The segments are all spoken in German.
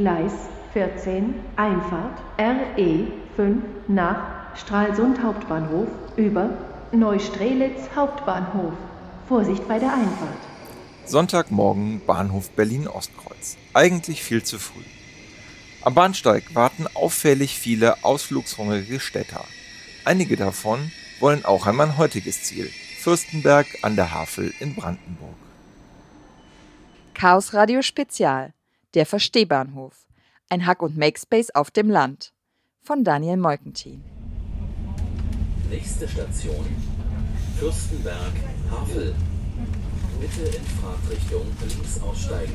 Gleis 14, Einfahrt RE 5 nach Stralsund Hauptbahnhof über Neustrelitz Hauptbahnhof. Vorsicht bei der Einfahrt. Sonntagmorgen Bahnhof Berlin-Ostkreuz. Eigentlich viel zu früh. Am Bahnsteig warten auffällig viele ausflugshungrige Städter. Einige davon wollen auch an mein heutiges Ziel, Fürstenberg an der Havel in Brandenburg. Chaos Radio Spezial, der Verstehbahnhof. Ein Hack- und Makespace auf dem Land. Von Daniel Molkentin. Nächste Station. Fürstenberg, Havel. Bitte in Fahrtrichtung links aussteigen.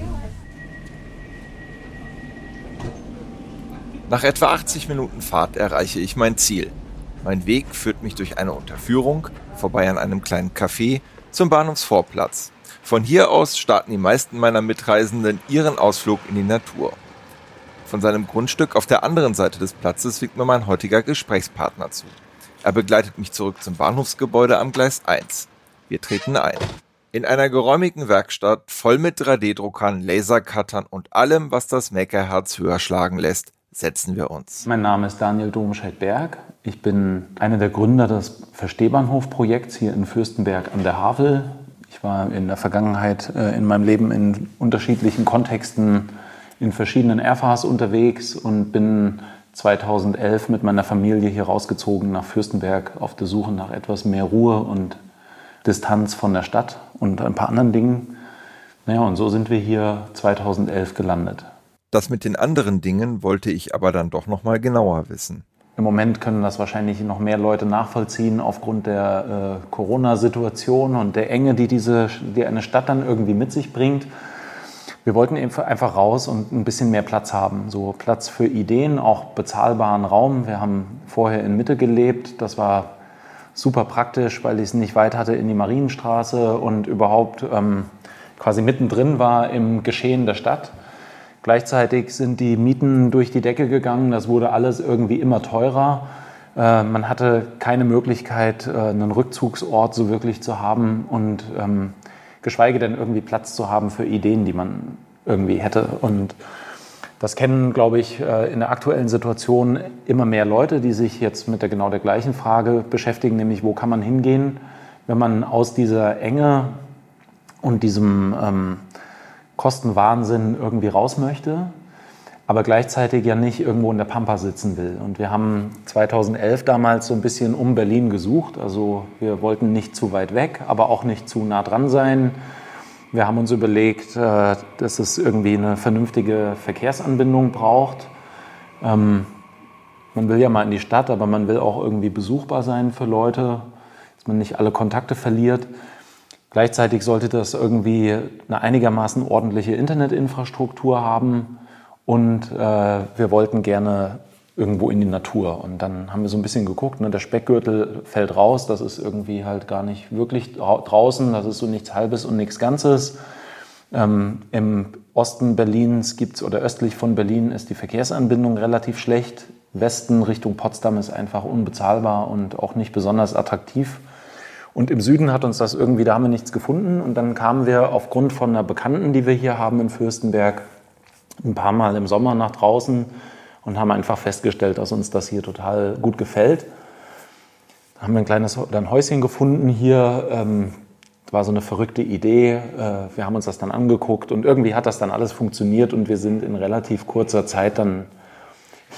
Nach etwa 80 Minuten Fahrt erreiche ich mein Ziel. Mein Weg führt mich durch eine Unterführung, vorbei an einem kleinen Café, zum Bahnhofsvorplatz. Von hier aus starten die meisten meiner Mitreisenden ihren Ausflug in die Natur. Von seinem Grundstück auf der anderen Seite des Platzes winkt mir mein heutiger Gesprächspartner zu. Er begleitet mich zurück zum Bahnhofsgebäude am Gleis 1. Wir treten ein. In einer geräumigen Werkstatt voll mit 3D-Druckern, Lasercuttern und allem, was das Makerherz höher schlagen lässt, setzen wir uns. Mein Name ist Daniel Domscheit-Berg. Ich bin einer der Gründer des Verstehbahnhof-Projekts hier in Fürstenberg an der Havel. War in der Vergangenheit äh, in meinem Leben in unterschiedlichen Kontexten in verschiedenen Airfars unterwegs und bin 2011 mit meiner Familie hier rausgezogen nach Fürstenberg auf der Suche nach etwas mehr Ruhe und Distanz von der Stadt und ein paar anderen Dingen. Naja, und so sind wir hier 2011 gelandet. Das mit den anderen Dingen wollte ich aber dann doch noch mal genauer wissen. Im Moment können das wahrscheinlich noch mehr Leute nachvollziehen aufgrund der äh, Corona-Situation und der Enge, die, diese, die eine Stadt dann irgendwie mit sich bringt. Wir wollten einfach raus und ein bisschen mehr Platz haben. So Platz für Ideen, auch bezahlbaren Raum. Wir haben vorher in Mitte gelebt. Das war super praktisch, weil ich es nicht weit hatte in die Marienstraße und überhaupt ähm, quasi mittendrin war im Geschehen der Stadt. Gleichzeitig sind die Mieten durch die Decke gegangen. Das wurde alles irgendwie immer teurer. Äh, man hatte keine Möglichkeit, äh, einen Rückzugsort so wirklich zu haben und ähm, geschweige denn irgendwie Platz zu haben für Ideen, die man irgendwie hätte. Und das kennen, glaube ich, äh, in der aktuellen Situation immer mehr Leute, die sich jetzt mit der genau der gleichen Frage beschäftigen, nämlich wo kann man hingehen, wenn man aus dieser Enge und diesem ähm, Kostenwahnsinn irgendwie raus möchte, aber gleichzeitig ja nicht irgendwo in der Pampa sitzen will. Und wir haben 2011 damals so ein bisschen um Berlin gesucht. Also wir wollten nicht zu weit weg, aber auch nicht zu nah dran sein. Wir haben uns überlegt, äh, dass es irgendwie eine vernünftige Verkehrsanbindung braucht. Ähm, man will ja mal in die Stadt, aber man will auch irgendwie besuchbar sein für Leute, dass man nicht alle Kontakte verliert. Gleichzeitig sollte das irgendwie eine einigermaßen ordentliche Internetinfrastruktur haben und äh, wir wollten gerne irgendwo in die Natur. Und dann haben wir so ein bisschen geguckt, ne, der Speckgürtel fällt raus, das ist irgendwie halt gar nicht wirklich draußen, das ist so nichts Halbes und nichts Ganzes. Ähm, Im Osten Berlins gibt's oder östlich von Berlin ist die Verkehrsanbindung relativ schlecht. Westen Richtung Potsdam ist einfach unbezahlbar und auch nicht besonders attraktiv. Und im Süden hat uns das irgendwie, da haben wir nichts gefunden. Und dann kamen wir aufgrund von einer Bekannten, die wir hier haben in Fürstenberg, ein paar Mal im Sommer nach draußen und haben einfach festgestellt, dass uns das hier total gut gefällt. Da haben wir ein kleines ein Häuschen gefunden hier. Ähm, war so eine verrückte Idee. Äh, wir haben uns das dann angeguckt und irgendwie hat das dann alles funktioniert und wir sind in relativ kurzer Zeit dann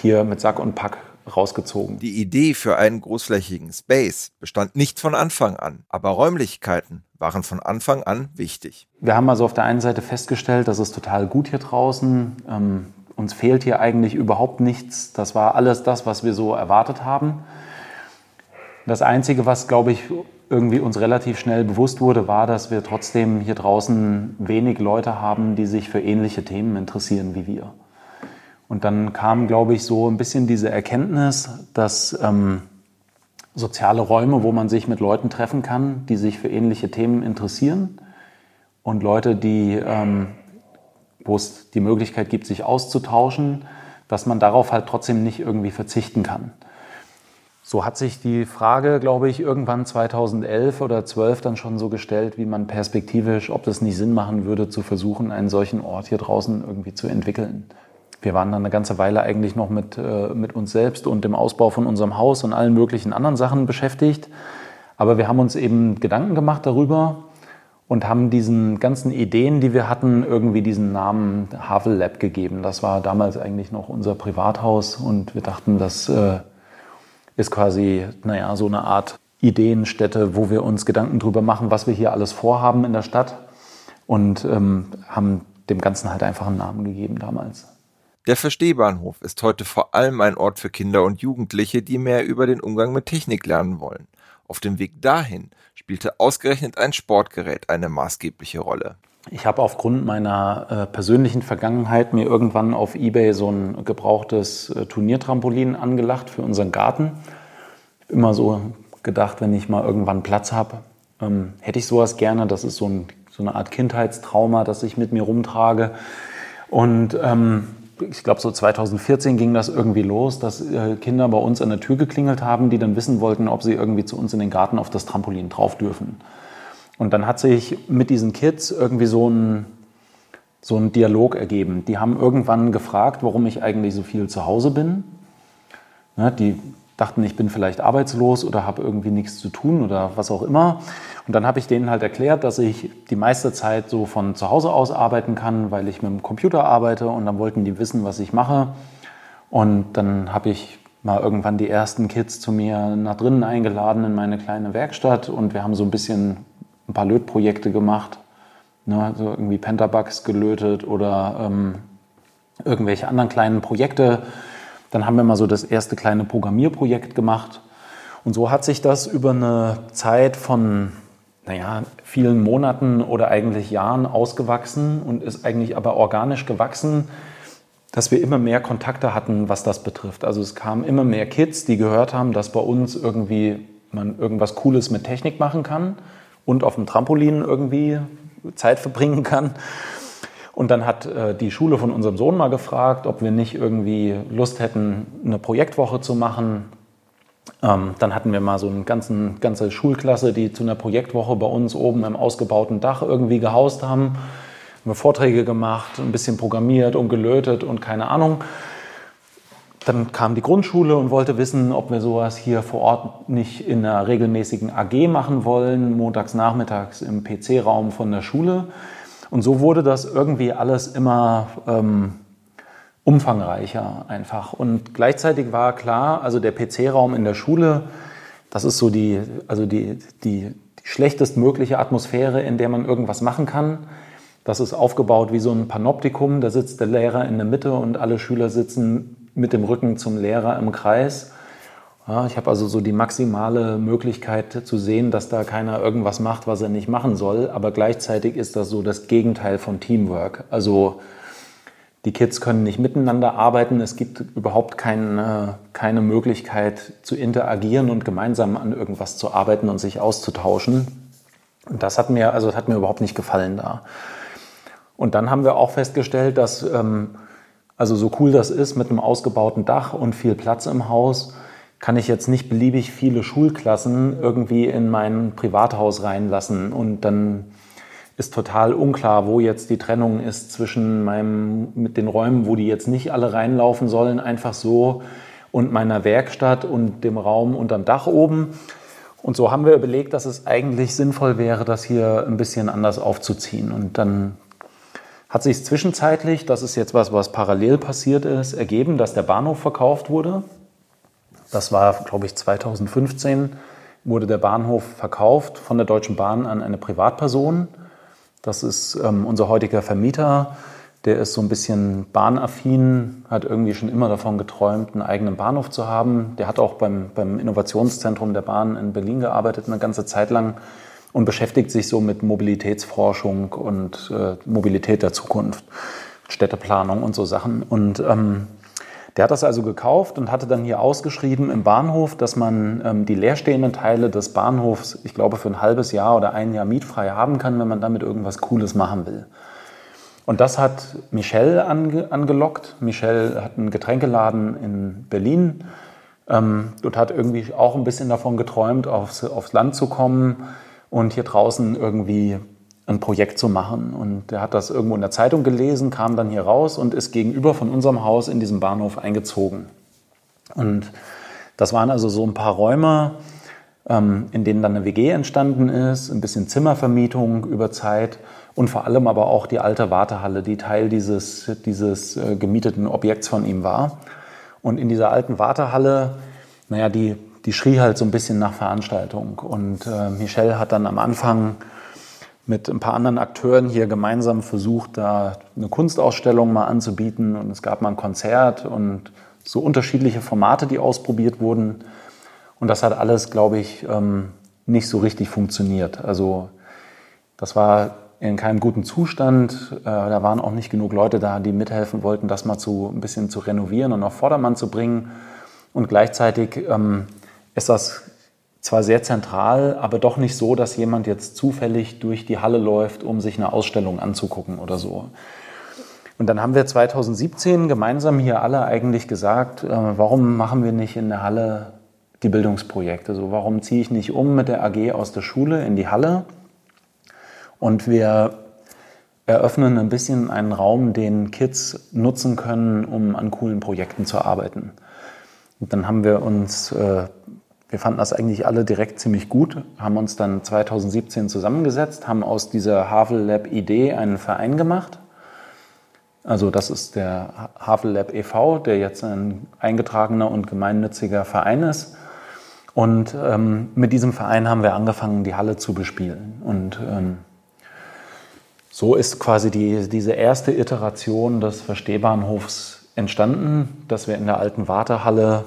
hier mit Sack und Pack rausgezogen. Die Idee für einen großflächigen Space bestand nicht von Anfang an, aber Räumlichkeiten waren von Anfang an wichtig. Wir haben also auf der einen Seite festgestellt, dass es total gut hier draußen. Ähm, uns fehlt hier eigentlich überhaupt nichts. Das war alles das, was wir so erwartet haben. Das Einzige, was, glaube ich, irgendwie uns relativ schnell bewusst wurde, war, dass wir trotzdem hier draußen wenig Leute haben, die sich für ähnliche Themen interessieren wie wir. Und dann kam, glaube ich, so ein bisschen diese Erkenntnis, dass ähm, soziale Räume, wo man sich mit Leuten treffen kann, die sich für ähnliche Themen interessieren und Leute, die, ähm, wo es die Möglichkeit gibt, sich auszutauschen, dass man darauf halt trotzdem nicht irgendwie verzichten kann. So hat sich die Frage, glaube ich, irgendwann 2011 oder 12 dann schon so gestellt, wie man perspektivisch, ob das nicht Sinn machen würde, zu versuchen, einen solchen Ort hier draußen irgendwie zu entwickeln. Wir waren dann eine ganze Weile eigentlich noch mit, äh, mit uns selbst und dem Ausbau von unserem Haus und allen möglichen anderen Sachen beschäftigt. Aber wir haben uns eben Gedanken gemacht darüber und haben diesen ganzen Ideen, die wir hatten, irgendwie diesen Namen Havel Lab gegeben. Das war damals eigentlich noch unser Privathaus und wir dachten, das äh, ist quasi, naja, so eine Art Ideenstätte, wo wir uns Gedanken darüber machen, was wir hier alles vorhaben in der Stadt und ähm, haben dem Ganzen halt einfach einen Namen gegeben damals. Der Verstehbahnhof ist heute vor allem ein Ort für Kinder und Jugendliche, die mehr über den Umgang mit Technik lernen wollen. Auf dem Weg dahin spielte ausgerechnet ein Sportgerät eine maßgebliche Rolle. Ich habe aufgrund meiner äh, persönlichen Vergangenheit mir irgendwann auf eBay so ein gebrauchtes äh, Turniertrampolin angelacht für unseren Garten. Ich habe immer so gedacht, wenn ich mal irgendwann Platz habe, ähm, hätte ich sowas gerne. Das ist so, ein, so, eine Art Kindheitstrauma, das ich mit mir rumtrage. Und ähm, ich glaube, so 2014 ging das irgendwie los, dass äh, Kinder bei uns an der Tür geklingelt haben, die dann wissen wollten, ob sie irgendwie zu uns in den Garten auf das Trampolin drauf dürfen. Und dann hat sich mit diesen Kids irgendwie so ein, so ein Dialog ergeben. Die haben irgendwann gefragt, warum ich eigentlich so viel zu Hause bin. Ja, die dachten, ich bin vielleicht arbeitslos oder habe irgendwie nichts zu tun oder was auch immer. Und dann habe ich denen halt erklärt, dass ich die meiste Zeit so von zu Hause aus arbeiten kann, weil ich mit dem Computer arbeite und dann wollten die wissen, was ich mache. Und dann habe ich mal irgendwann die ersten Kids zu mir nach drinnen eingeladen in meine kleine Werkstatt und wir haben so ein bisschen ein paar Lötprojekte gemacht, ne, so irgendwie Pentabugs gelötet oder ähm, irgendwelche anderen kleinen Projekte. Dann haben wir mal so das erste kleine Programmierprojekt gemacht. Und so hat sich das über eine Zeit von naja, vielen Monaten oder eigentlich Jahren ausgewachsen und ist eigentlich aber organisch gewachsen, dass wir immer mehr Kontakte hatten, was das betrifft. Also es kamen immer mehr Kids, die gehört haben, dass bei uns irgendwie man irgendwas Cooles mit Technik machen kann und auf dem Trampolin irgendwie Zeit verbringen kann. Und dann hat äh, die Schule von unserem Sohn mal gefragt, ob wir nicht irgendwie Lust hätten, eine Projektwoche zu machen ähm, dann hatten wir mal so eine ganzen, ganze Schulklasse, die zu einer Projektwoche bei uns oben im ausgebauten Dach irgendwie gehaust haben. Haben wir Vorträge gemacht, ein bisschen programmiert und gelötet und keine Ahnung. Dann kam die Grundschule und wollte wissen, ob wir sowas hier vor Ort nicht in einer regelmäßigen AG machen wollen, montags nachmittags im PC-Raum von der Schule. Und so wurde das irgendwie alles immer ähm, umfangreicher einfach. Und gleichzeitig war klar, also der PC-Raum in der Schule, das ist so die, also die, die, die schlechtestmögliche Atmosphäre, in der man irgendwas machen kann. Das ist aufgebaut wie so ein Panoptikum. Da sitzt der Lehrer in der Mitte und alle Schüler sitzen mit dem Rücken zum Lehrer im Kreis. Ja, ich habe also so die maximale Möglichkeit zu sehen, dass da keiner irgendwas macht, was er nicht machen soll. Aber gleichzeitig ist das so das Gegenteil von Teamwork. Also die Kids können nicht miteinander arbeiten. Es gibt überhaupt keine, keine Möglichkeit zu interagieren und gemeinsam an irgendwas zu arbeiten und sich auszutauschen. Und das hat mir, also das hat mir überhaupt nicht gefallen da. Und dann haben wir auch festgestellt, dass, ähm, also so cool das ist mit einem ausgebauten Dach und viel Platz im Haus, kann ich jetzt nicht beliebig viele Schulklassen irgendwie in mein Privathaus reinlassen und dann ist total unklar, wo jetzt die Trennung ist zwischen meinem, mit den Räumen, wo die jetzt nicht alle reinlaufen sollen, einfach so, und meiner Werkstatt und dem Raum unterm Dach oben. Und so haben wir überlegt, dass es eigentlich sinnvoll wäre, das hier ein bisschen anders aufzuziehen. Und dann hat sich zwischenzeitlich, das ist jetzt was, was parallel passiert ist, ergeben, dass der Bahnhof verkauft wurde. Das war, glaube ich, 2015 wurde der Bahnhof verkauft von der Deutschen Bahn an eine Privatperson. Das ist ähm, unser heutiger Vermieter. Der ist so ein bisschen bahnaffin, hat irgendwie schon immer davon geträumt, einen eigenen Bahnhof zu haben. Der hat auch beim, beim Innovationszentrum der Bahn in Berlin gearbeitet, eine ganze Zeit lang und beschäftigt sich so mit Mobilitätsforschung und äh, Mobilität der Zukunft, Städteplanung und so Sachen. Und ähm, der hat das also gekauft und hatte dann hier ausgeschrieben im Bahnhof, dass man ähm, die leerstehenden Teile des Bahnhofs, ich glaube, für ein halbes Jahr oder ein Jahr mietfrei haben kann, wenn man damit irgendwas Cooles machen will. Und das hat Michel ange angelockt. Michel hat einen Getränkeladen in Berlin ähm, und hat irgendwie auch ein bisschen davon geträumt, aufs, aufs Land zu kommen und hier draußen irgendwie ein Projekt zu machen. Und er hat das irgendwo in der Zeitung gelesen, kam dann hier raus und ist gegenüber von unserem Haus in diesem Bahnhof eingezogen. Und das waren also so ein paar Räume, ähm, in denen dann eine WG entstanden ist, ein bisschen Zimmervermietung über Zeit und vor allem aber auch die alte Wartehalle, die Teil dieses, dieses äh, gemieteten Objekts von ihm war. Und in dieser alten Wartehalle, naja, die, die schrie halt so ein bisschen nach Veranstaltung. Und äh, Michel hat dann am Anfang mit ein paar anderen Akteuren hier gemeinsam versucht, da eine Kunstausstellung mal anzubieten. Und es gab mal ein Konzert und so unterschiedliche Formate, die ausprobiert wurden. Und das hat alles, glaube ich, ähm, nicht so richtig funktioniert. Also das war in keinem guten Zustand. Äh, da waren auch nicht genug Leute da, die mithelfen wollten, das mal zu, ein bisschen zu renovieren und auf Vordermann zu bringen. Und gleichzeitig ähm, ist das zwar sehr zentral, aber doch nicht so, dass jemand jetzt zufällig durch die Halle läuft, um sich eine Ausstellung anzugucken oder so. Und dann haben wir 2017 gemeinsam hier alle eigentlich gesagt, äh, warum machen wir nicht in der Halle die Bildungsprojekte? So, warum ziehe ich nicht um mit der AG aus der Schule in die Halle? Und wir eröffnen ein bisschen einen Raum, den Kids nutzen können, um an coolen Projekten zu arbeiten. Und dann haben wir uns äh, wir fanden das eigentlich alle direkt ziemlich gut, haben uns dann 2017 zusammengesetzt, haben aus dieser Havel Lab Idee einen Verein gemacht. Also das ist der Havel Lab e.V., der jetzt ein eingetragener und gemeinnütziger Verein ist. Und ähm, mit diesem Verein haben wir angefangen, die Halle zu bespielen. Und ähm, so ist quasi die, diese erste Iteration des Verstehbahnhofs entstanden, dass wir in der alten Wartehalle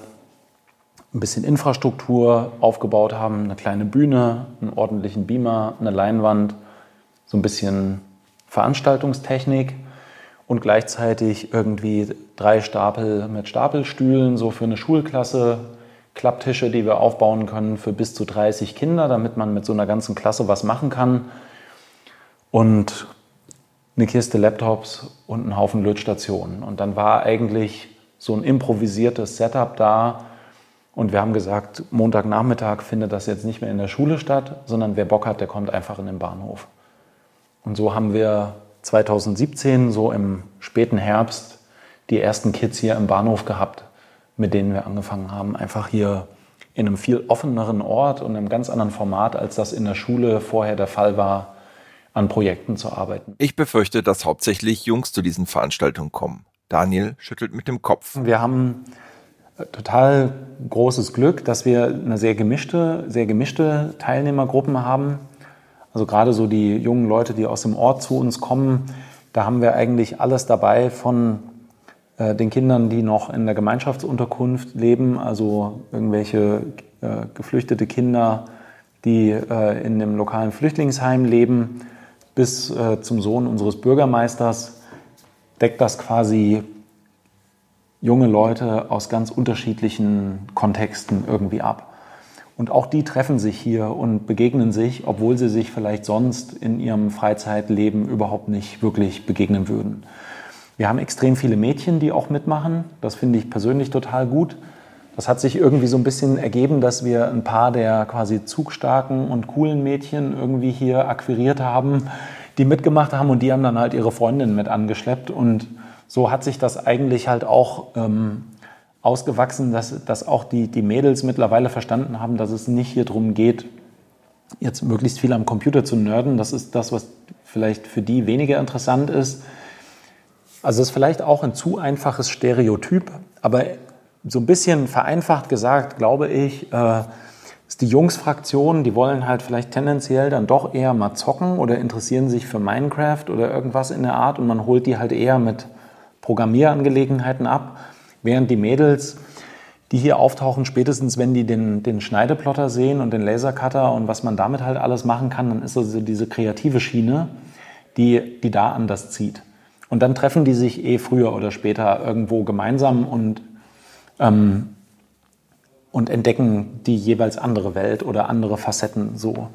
ein bisschen Infrastruktur aufgebaut haben, eine kleine Bühne, einen ordentlichen Beamer, eine Leinwand, so ein bisschen Veranstaltungstechnik und gleichzeitig irgendwie drei Stapel mit Stapelstühlen, so für eine Schulklasse, Klapptische, die wir aufbauen können für bis zu 30 Kinder, damit man mit so einer ganzen Klasse was machen kann. Und eine Kiste Laptops und einen Haufen Lötstationen. Und dann war eigentlich so ein improvisiertes Setup da, und wir haben gesagt, Montagnachmittag findet das jetzt nicht mehr in der Schule statt, sondern wer Bock hat, der kommt einfach in den Bahnhof. Und so haben wir 2017, so im späten Herbst, die ersten Kids hier im Bahnhof gehabt, mit denen wir angefangen haben, einfach hier in einem viel offeneren Ort und einem ganz anderen Format, als das in der Schule vorher der Fall war, an Projekten zu arbeiten. Ich befürchte, dass hauptsächlich Jungs zu diesen Veranstaltungen kommen. Daniel schüttelt mit dem Kopf. Wir haben total großes Glück, dass wir eine sehr gemischte, sehr gemischte Teilnehmergruppen haben. Also gerade so die jungen Leute, die aus dem Ort zu uns kommen, da haben wir eigentlich alles dabei von äh, den Kindern, die noch in der Gemeinschaftsunterkunft leben, also irgendwelche äh, geflüchtete Kinder, die äh, in dem lokalen Flüchtlingsheim leben, bis äh, zum Sohn unseres Bürgermeisters, deckt das quasi junge Leute aus ganz unterschiedlichen Kontexten irgendwie ab. Und auch die treffen sich hier und begegnen sich, obwohl sie sich vielleicht sonst in ihrem Freizeitleben überhaupt nicht wirklich begegnen würden. Wir haben extrem viele Mädchen, die auch mitmachen. Das finde ich persönlich total gut. Das hat sich irgendwie so ein bisschen ergeben, dass wir ein paar der quasi zugstarken und coolen Mädchen irgendwie hier akquiriert haben, die mitgemacht haben und die haben dann halt ihre Freundinnen mit angeschleppt und so hat sich das eigentlich halt auch ähm, ausgewachsen, dass, dass auch die, die Mädels mittlerweile verstanden haben, dass es nicht hier darum geht, jetzt möglichst viel am Computer zu nerden. Das ist das, was vielleicht für die weniger interessant ist. Also es ist vielleicht auch ein zu einfaches Stereotyp, aber so ein bisschen vereinfacht gesagt, glaube ich, äh, ist die Jungsfraktion, die wollen halt vielleicht tendenziell dann doch eher mal zocken oder interessieren sich für Minecraft oder irgendwas in der Art und man holt die halt eher mit Programmierangelegenheiten ab, während die Mädels, die hier auftauchen, spätestens wenn die den, den Schneideplotter sehen und den Lasercutter und was man damit halt alles machen kann, dann ist also diese kreative Schiene, die, die da anders zieht. Und dann treffen die sich eh früher oder später irgendwo gemeinsam und, ähm, und entdecken die jeweils andere Welt oder andere Facetten so.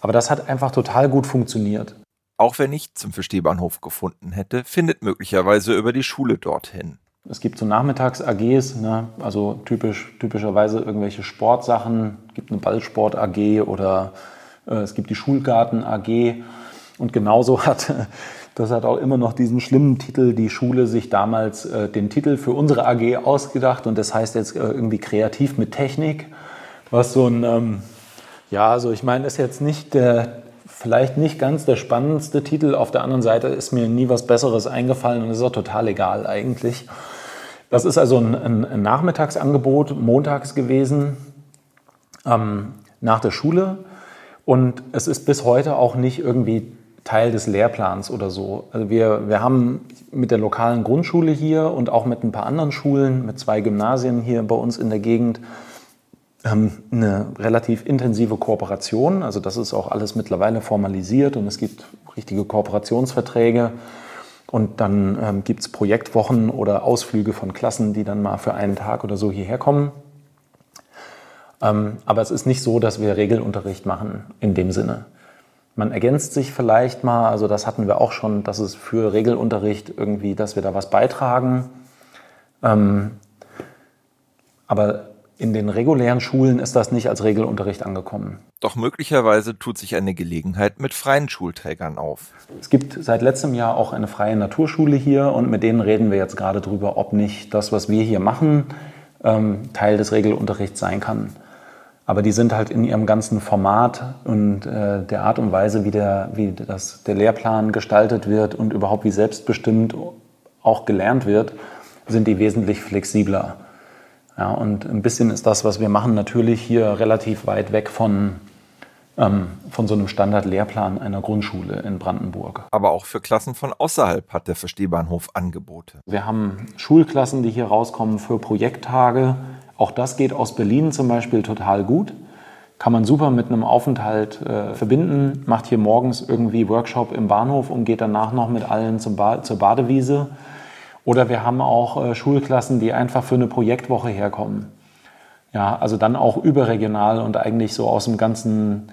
Aber das hat einfach total gut funktioniert. Auch wer nicht zum Verstehbahnhof gefunden hätte, findet möglicherweise über die Schule dorthin. Es gibt so Nachmittags-AGs, ne? also typisch, typischerweise irgendwelche Sportsachen. Es gibt eine Ballsport-AG oder äh, es gibt die Schulgarten-AG. Und genauso hat das hat auch immer noch diesen schlimmen Titel, die Schule sich damals äh, den Titel für unsere AG ausgedacht und das heißt jetzt äh, irgendwie kreativ mit Technik, was so ein, ähm, ja, also ich meine, ist jetzt nicht der, vielleicht nicht ganz der spannendste Titel. Auf der anderen Seite ist mir nie was Besseres eingefallen und ist auch total egal eigentlich. Das ist also ein, ein, Nachmittagsangebot, montags gewesen, ähm, nach der Schule. Und es ist bis heute auch nicht irgendwie Teil des Lehrplans oder so. Also wir, wir haben mit der lokalen Grundschule hier und auch mit ein paar anderen Schulen, mit zwei Gymnasien hier bei uns in der Gegend, eine relativ intensive Kooperation. Also das ist auch alles mittlerweile formalisiert und es gibt richtige Kooperationsverträge. Und dann ähm, gibt es Projektwochen oder Ausflüge von Klassen, die dann mal für einen Tag oder so hierher kommen. Ähm, aber es ist nicht so, dass wir Regelunterricht machen in dem Sinne. Man ergänzt sich vielleicht mal, also das hatten wir auch schon, dass es für Regelunterricht irgendwie, dass wir da was beitragen. Ähm, aber in den regulären Schulen ist das nicht als Regelunterricht angekommen. Doch möglicherweise tut sich eine Gelegenheit mit freien Schulträgern auf. Es gibt seit letztem Jahr auch eine freie Naturschule hier und mit denen reden wir jetzt gerade drüber, ob nicht das, was wir hier machen, ähm, Teil des Regelunterrichts sein kann. Aber die sind halt in ihrem ganzen Format und äh, der Art und Weise, wie, der, wie das, der Lehrplan gestaltet wird und überhaupt wie selbstbestimmt auch gelernt wird, sind die wesentlich flexibler. Ja, und ein bisschen ist das, was wir machen, natürlich hier relativ weit weg von, ähm, von so einem Standardlehrplan einer Grundschule in Brandenburg. Aber auch für Klassen von außerhalb hat der Verstehbahnhof Angebote. Wir haben Schulklassen, die hier rauskommen für Projekttage auch das geht aus Berlin zum Beispiel total gut. Kann man super mit einem Aufenthalt äh, verbinden, macht hier morgens irgendwie Workshop im Bahnhof und geht danach noch mit allen ba zur Badewiese. Oder wir haben auch äh, Schulklassen, die einfach für eine Projektwoche herkommen. Ja, also dann auch überregional und eigentlich so aus dem ganzen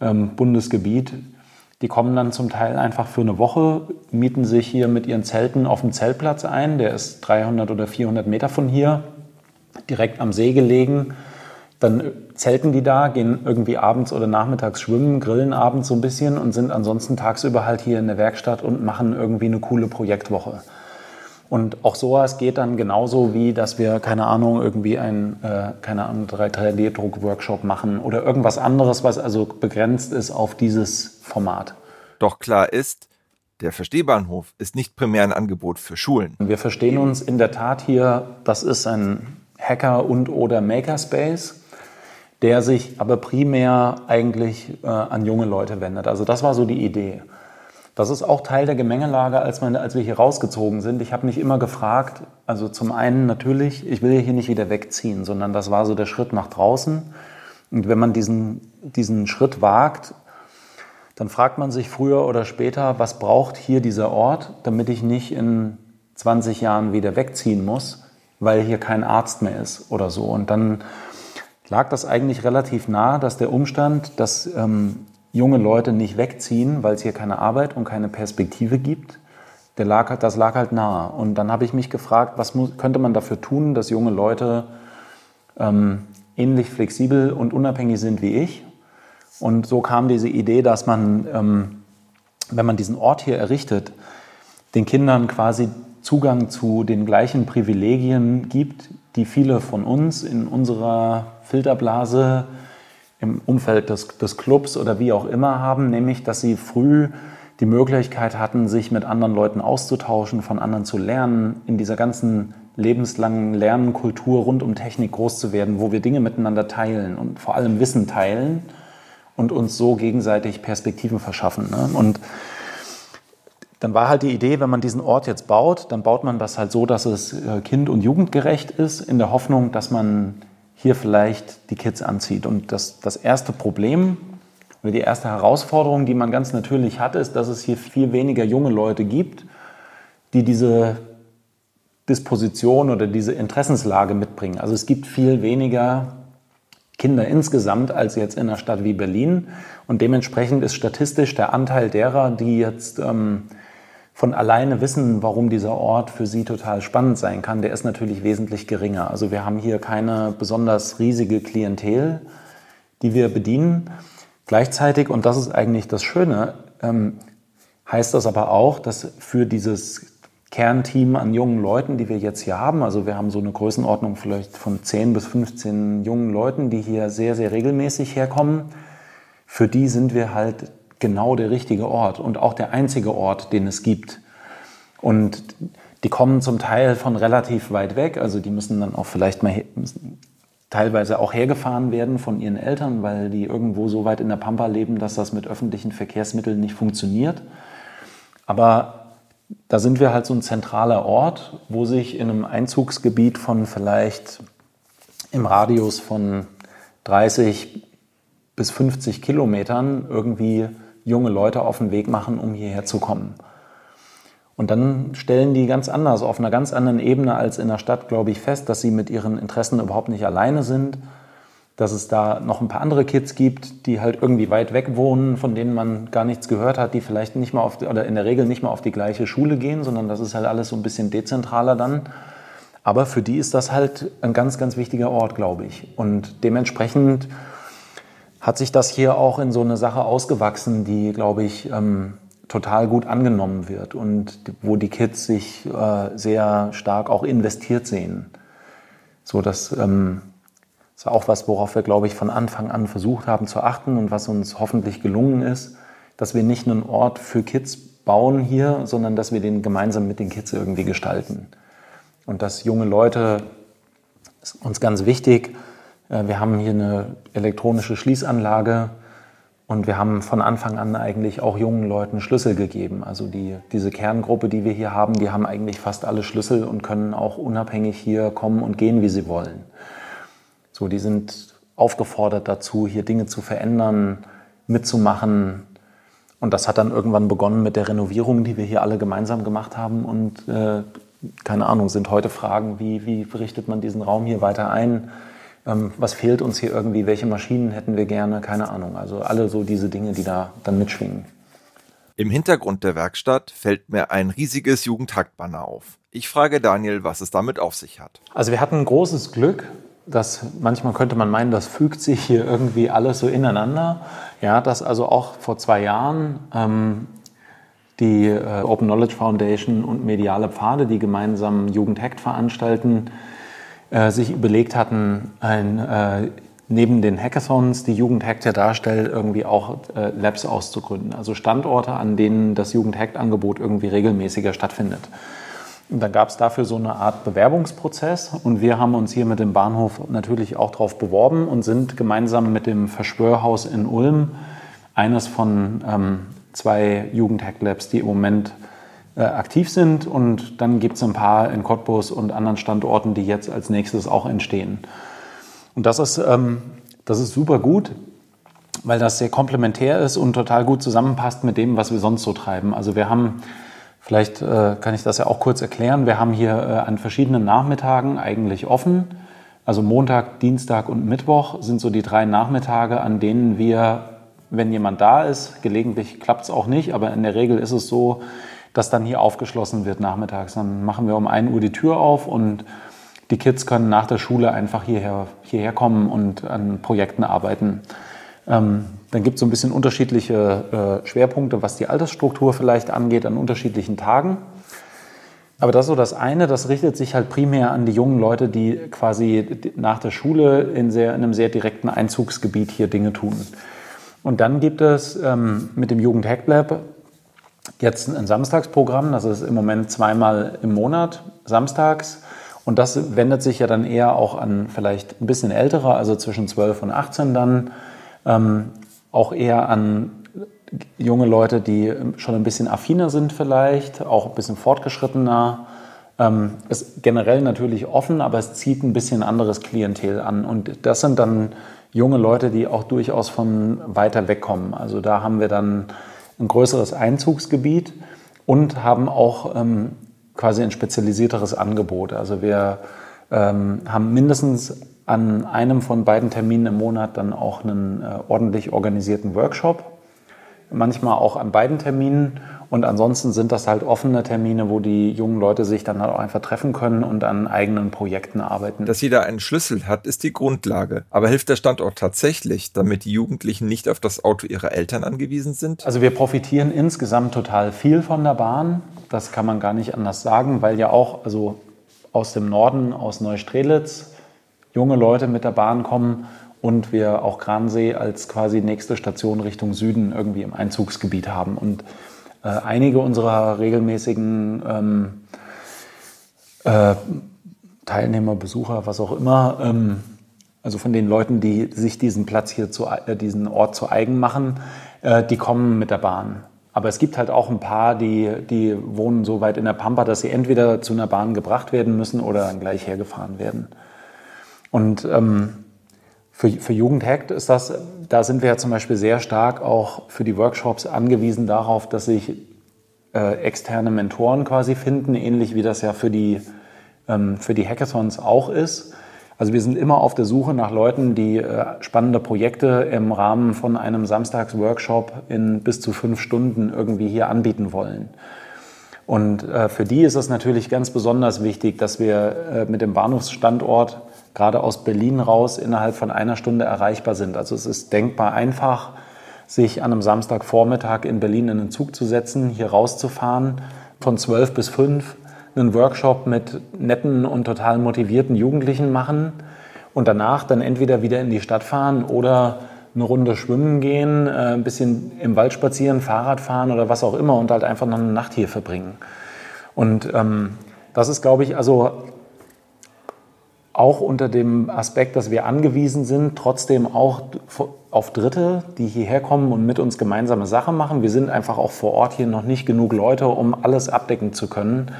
ähm, Bundesgebiet. Die kommen dann zum Teil einfach für eine Woche, mieten sich hier mit ihren Zelten auf dem Zeltplatz ein. Der ist 300 oder 400 Meter von hier direkt am See gelegen. Dann zelten die da, gehen irgendwie abends oder nachmittags schwimmen, grillen abends so ein bisschen und sind ansonsten tagsüber halt hier in der Werkstatt und machen irgendwie eine coole Projektwoche. Und auch sowas geht dann genauso wie, dass wir, keine Ahnung, irgendwie ein, äh, keine Ahnung, 3D-Druck-Workshop machen oder irgendwas anderes, was also begrenzt ist auf dieses Format. Doch klar ist, der Verstehbahnhof ist nicht primär ein Angebot für Schulen. Wir verstehen uns in der Tat hier, das ist ein Hacker und oder Makerspace, der sich aber primär eigentlich äh, an junge Leute wendet. Also das war so die Idee. Das ist auch Teil der Gemengelage, als, man, als wir hier rausgezogen sind. Ich habe mich immer gefragt, also zum einen natürlich, ich will hier nicht wieder wegziehen, sondern das war so der Schritt nach draußen. Und wenn man diesen, diesen Schritt wagt, dann fragt man sich früher oder später, was braucht hier dieser Ort, damit ich nicht in 20 Jahren wieder wegziehen muss weil hier kein Arzt mehr ist oder so. Und dann lag das eigentlich relativ nah, dass der Umstand, dass ähm, junge Leute nicht wegziehen, weil es hier keine Arbeit und keine Perspektive gibt, der lag, das lag halt nahe. Und dann habe ich mich gefragt, was muss, könnte man dafür tun, dass junge Leute ähm, ähnlich flexibel und unabhängig sind wie ich. Und so kam diese Idee, dass man, ähm, wenn man diesen Ort hier errichtet, den Kindern quasi Zugang zu den gleichen Privilegien gibt, die viele von uns in unserer Filterblase im Umfeld des, des Clubs oder wie auch immer haben, nämlich dass sie früh die Möglichkeit hatten, sich mit anderen Leuten auszutauschen, von anderen zu lernen, in dieser ganzen lebenslangen Lernkultur rund um Technik groß zu werden, wo wir Dinge miteinander teilen und vor allem Wissen teilen und uns so gegenseitig Perspektiven verschaffen. Ne? Und dann war halt die Idee, wenn man diesen Ort jetzt baut, dann baut man das halt so, dass es äh, kind- und jugendgerecht ist, in der Hoffnung, dass man hier vielleicht die Kids anzieht. Und das, das erste Problem oder die erste Herausforderung, die man ganz natürlich hat, ist, dass es hier viel weniger junge Leute gibt, die diese Disposition oder diese Interessenslage mitbringen. Also es gibt viel weniger Kinder insgesamt als jetzt in einer Stadt wie Berlin. Und dementsprechend ist statistisch der Anteil derer, die jetzt ähm, von alleine wissen, warum dieser Ort für sie total spannend sein kann, der ist natürlich wesentlich geringer. Also wir haben hier keine besonders riesige Klientel, die wir bedienen. Gleichzeitig, und das ist eigentlich das Schöne, ähm, heißt das aber auch, dass für dieses Kernteam an jungen Leuten, die wir jetzt hier haben. Also wir haben so eine Größenordnung vielleicht von 10 bis 15 jungen Leuten, die hier sehr, sehr regelmäßig herkommen. Für die sind wir halt genau der richtige Ort und auch der einzige Ort, den es gibt. Und die kommen zum Teil von relativ weit weg, also die müssen dann auch vielleicht mal teilweise auch hergefahren werden von ihren Eltern, weil die irgendwo so weit in der Pampa leben, dass das mit öffentlichen Verkehrsmitteln nicht funktioniert. Aber da sind wir halt so ein zentraler Ort, wo sich in einem Einzugsgebiet von vielleicht im Radius von 30 bis 50 Kilometern irgendwie junge Leute auf den Weg machen, um hierher zu kommen. Und dann stellen die ganz anders, auf einer ganz anderen Ebene als in der Stadt, glaube ich, fest, dass sie mit ihren Interessen überhaupt nicht alleine sind, dass es da noch ein paar andere Kids gibt, die halt irgendwie weit weg wohnen, von denen man gar nichts gehört hat, die vielleicht nicht mal auf oder in der Regel nicht mal auf die gleiche Schule gehen, sondern das ist halt alles so ein bisschen dezentraler dann. Aber für die ist das halt ein ganz, ganz wichtiger Ort, glaube ich. Und dementsprechend hat sich das hier auch in so eine Sache ausgewachsen, die, glaube ich, ähm, total gut angenommen wird und wo die Kids sich äh, sehr stark auch investiert sehen. So dass ähm, das ist auch was, worauf wir, glaube ich, von Anfang an versucht haben zu achten und was uns hoffentlich gelungen ist, dass wir nicht einen Ort für Kids bauen hier, sondern dass wir den gemeinsam mit den Kids irgendwie gestalten. Und dass junge Leute, ist uns ganz wichtig, wir haben hier eine elektronische Schließanlage und wir haben von Anfang an eigentlich auch jungen Leuten Schlüssel gegeben. Also die, diese Kerngruppe, die wir hier haben, die haben eigentlich fast alle Schlüssel und können auch unabhängig hier kommen und gehen, wie sie wollen. So, die sind aufgefordert dazu, hier Dinge zu verändern, mitzumachen. Und das hat dann irgendwann begonnen mit der Renovierung, die wir hier alle gemeinsam gemacht haben. Und äh, keine Ahnung, sind heute Fragen, wie, wie richtet man diesen Raum hier weiter ein? Ähm, was fehlt uns hier irgendwie? Welche Maschinen hätten wir gerne? Keine Ahnung. Also alle so diese Dinge, die da dann mitschwingen. Im Hintergrund der Werkstatt fällt mir ein riesiges Jugendhackbanner auf. Ich frage Daniel, was es damit auf sich hat. Also wir hatten großes Glück das manchmal könnte man meinen, das fügt sich hier irgendwie alles so ineinander. Ja, dass also auch vor zwei Jahren ähm, die äh, Open Knowledge Foundation und Mediale Pfade, die gemeinsam Jugendhackt veranstalten, äh, sich überlegt hatten, ein, äh, neben den Hackathons, die Jugendhackt ja darstellt, irgendwie auch äh, Labs auszugründen. Also Standorte, an denen das Jugendhackt-Angebot irgendwie regelmäßiger stattfindet. Und dann gab es dafür so eine Art Bewerbungsprozess und wir haben uns hier mit dem Bahnhof natürlich auch darauf beworben und sind gemeinsam mit dem Verschwörhaus in Ulm eines von ähm, zwei Jugendhack-Labs, die im Moment äh, aktiv sind. Und dann gibt es ein paar in Cottbus und anderen Standorten, die jetzt als nächstes auch entstehen. Und das ist, ähm, das ist super gut, weil das sehr komplementär ist und total gut zusammenpasst mit dem, was wir sonst so treiben. Also wir haben Vielleicht äh, kann ich das ja auch kurz erklären. Wir haben hier äh, an verschiedenen Nachmittagen eigentlich offen. Also Montag, Dienstag und Mittwoch sind so die drei Nachmittage, an denen wir, wenn jemand da ist, gelegentlich klappt es auch nicht, aber in der Regel ist es so, dass dann hier aufgeschlossen wird nachmittags. Dann machen wir um 1 Uhr die Tür auf und die Kids können nach der Schule einfach hierher, hierher kommen und an Projekten arbeiten. Ähm, dann gibt es so ein bisschen unterschiedliche äh, Schwerpunkte, was die Altersstruktur vielleicht angeht, an unterschiedlichen Tagen. Aber das ist so das eine, das richtet sich halt primär an die jungen Leute, die quasi nach der Schule in, sehr, in einem sehr direkten Einzugsgebiet hier Dinge tun. Und dann gibt es ähm, mit dem Jugend Hack Lab jetzt ein Samstagsprogramm, das ist im Moment zweimal im Monat, samstags. Und das wendet sich ja dann eher auch an vielleicht ein bisschen ältere, also zwischen 12 und 18 dann, ähm, auch eher an junge Leute, die schon ein bisschen affiner sind vielleicht, auch ein bisschen fortgeschrittener. Ähm, ist generell natürlich offen, aber es zieht ein bisschen anderes Klientel an. Und das sind dann junge Leute, die auch durchaus von weiter weg kommen. Also da haben wir dann ein größeres Einzugsgebiet und haben auch ähm, quasi ein spezialisierteres Angebot. Also wir ähm, haben mindestens an einem von beiden Terminen im Monat dann auch einen äh, ordentlich organisierten Workshop, manchmal auch an beiden Terminen. Und ansonsten sind das halt offene Termine, wo die jungen Leute sich dann halt auch einfach treffen können und an eigenen Projekten arbeiten. Dass jeder einen Schlüssel hat, ist die Grundlage. Aber hilft der Standort tatsächlich, damit die Jugendlichen nicht auf das Auto ihrer Eltern angewiesen sind? Also wir profitieren insgesamt total viel von der Bahn. Das kann man gar nicht anders sagen, weil ja auch also aus dem Norden, aus Neustrelitz, junge Leute mit der Bahn kommen und wir auch Gransee als quasi nächste Station Richtung Süden irgendwie im Einzugsgebiet haben. Und äh, einige unserer regelmäßigen ähm, äh, Teilnehmer, Besucher, was auch immer, ähm, also von den Leuten, die sich diesen Platz hier, zu, äh, diesen Ort zu eigen machen, äh, die kommen mit der Bahn. Aber es gibt halt auch ein paar, die, die wohnen so weit in der Pampa, dass sie entweder zu einer Bahn gebracht werden müssen oder dann gleich hergefahren werden. Und ähm, für, für Jugendhackt ist das, da sind wir ja zum Beispiel sehr stark auch für die Workshops angewiesen darauf, dass sich äh, externe Mentoren quasi finden, ähnlich wie das ja für die, ähm, für die Hackathons auch ist. Also wir sind immer auf der Suche nach Leuten, die äh, spannende Projekte im Rahmen von einem Samstagsworkshop in bis zu fünf Stunden irgendwie hier anbieten wollen. Und äh, für die ist es natürlich ganz besonders wichtig, dass wir äh, mit dem Bahnhofsstandort gerade aus Berlin raus innerhalb von einer Stunde erreichbar sind. Also es ist denkbar einfach, sich an einem Samstagvormittag in Berlin in den Zug zu setzen, hier rauszufahren, von 12 bis 5 einen Workshop mit netten und total motivierten Jugendlichen machen und danach dann entweder wieder in die Stadt fahren oder eine Runde schwimmen gehen, äh, ein bisschen im Wald spazieren, Fahrrad fahren oder was auch immer und halt einfach noch eine Nacht hier verbringen. Und ähm, das ist, glaube ich, also auch unter dem Aspekt, dass wir angewiesen sind, trotzdem auch auf Dritte, die hierher kommen und mit uns gemeinsame Sachen machen. Wir sind einfach auch vor Ort hier noch nicht genug Leute, um alles abdecken zu können.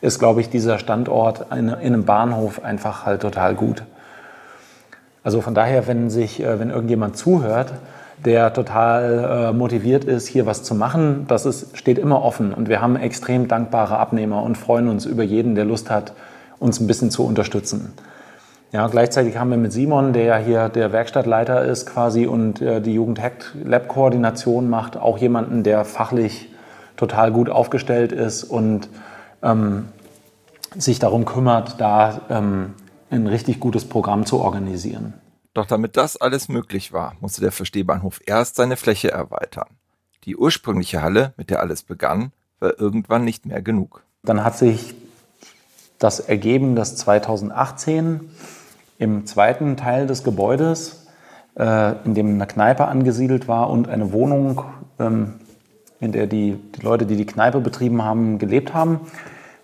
Ist, glaube ich, dieser Standort in, einem Bahnhof einfach halt total gut. Also von daher, wenn sich, äh, wenn irgendjemand zuhört, der total äh, motiviert ist, hier was zu machen, das ist, steht immer offen. Und wir haben extrem dankbare Abnehmer und freuen uns über jeden, der Lust hat, uns ein bisschen zu unterstützen. Ja, gleichzeitig haben wir mit Simon, der ja hier der Werkstattleiter ist quasi und äh, die Jugend-Hack-Lab-Koordination macht, auch jemanden, der fachlich total gut aufgestellt ist und ähm, sich darum kümmert, da ähm, ein richtig gutes Programm zu organisieren. Doch damit das alles möglich war, musste der Verstehbahnhof erst seine Fläche erweitern. Die ursprüngliche Halle, mit der alles begann, war irgendwann nicht mehr genug. Dann hat sich das ergeben, dass 2018 im zweiten Teil des Gebäudes, äh, in dem eine Kneipe angesiedelt war und eine Wohnung, ähm, in der die, die, Leute, die die Kneipe betrieben haben, gelebt haben.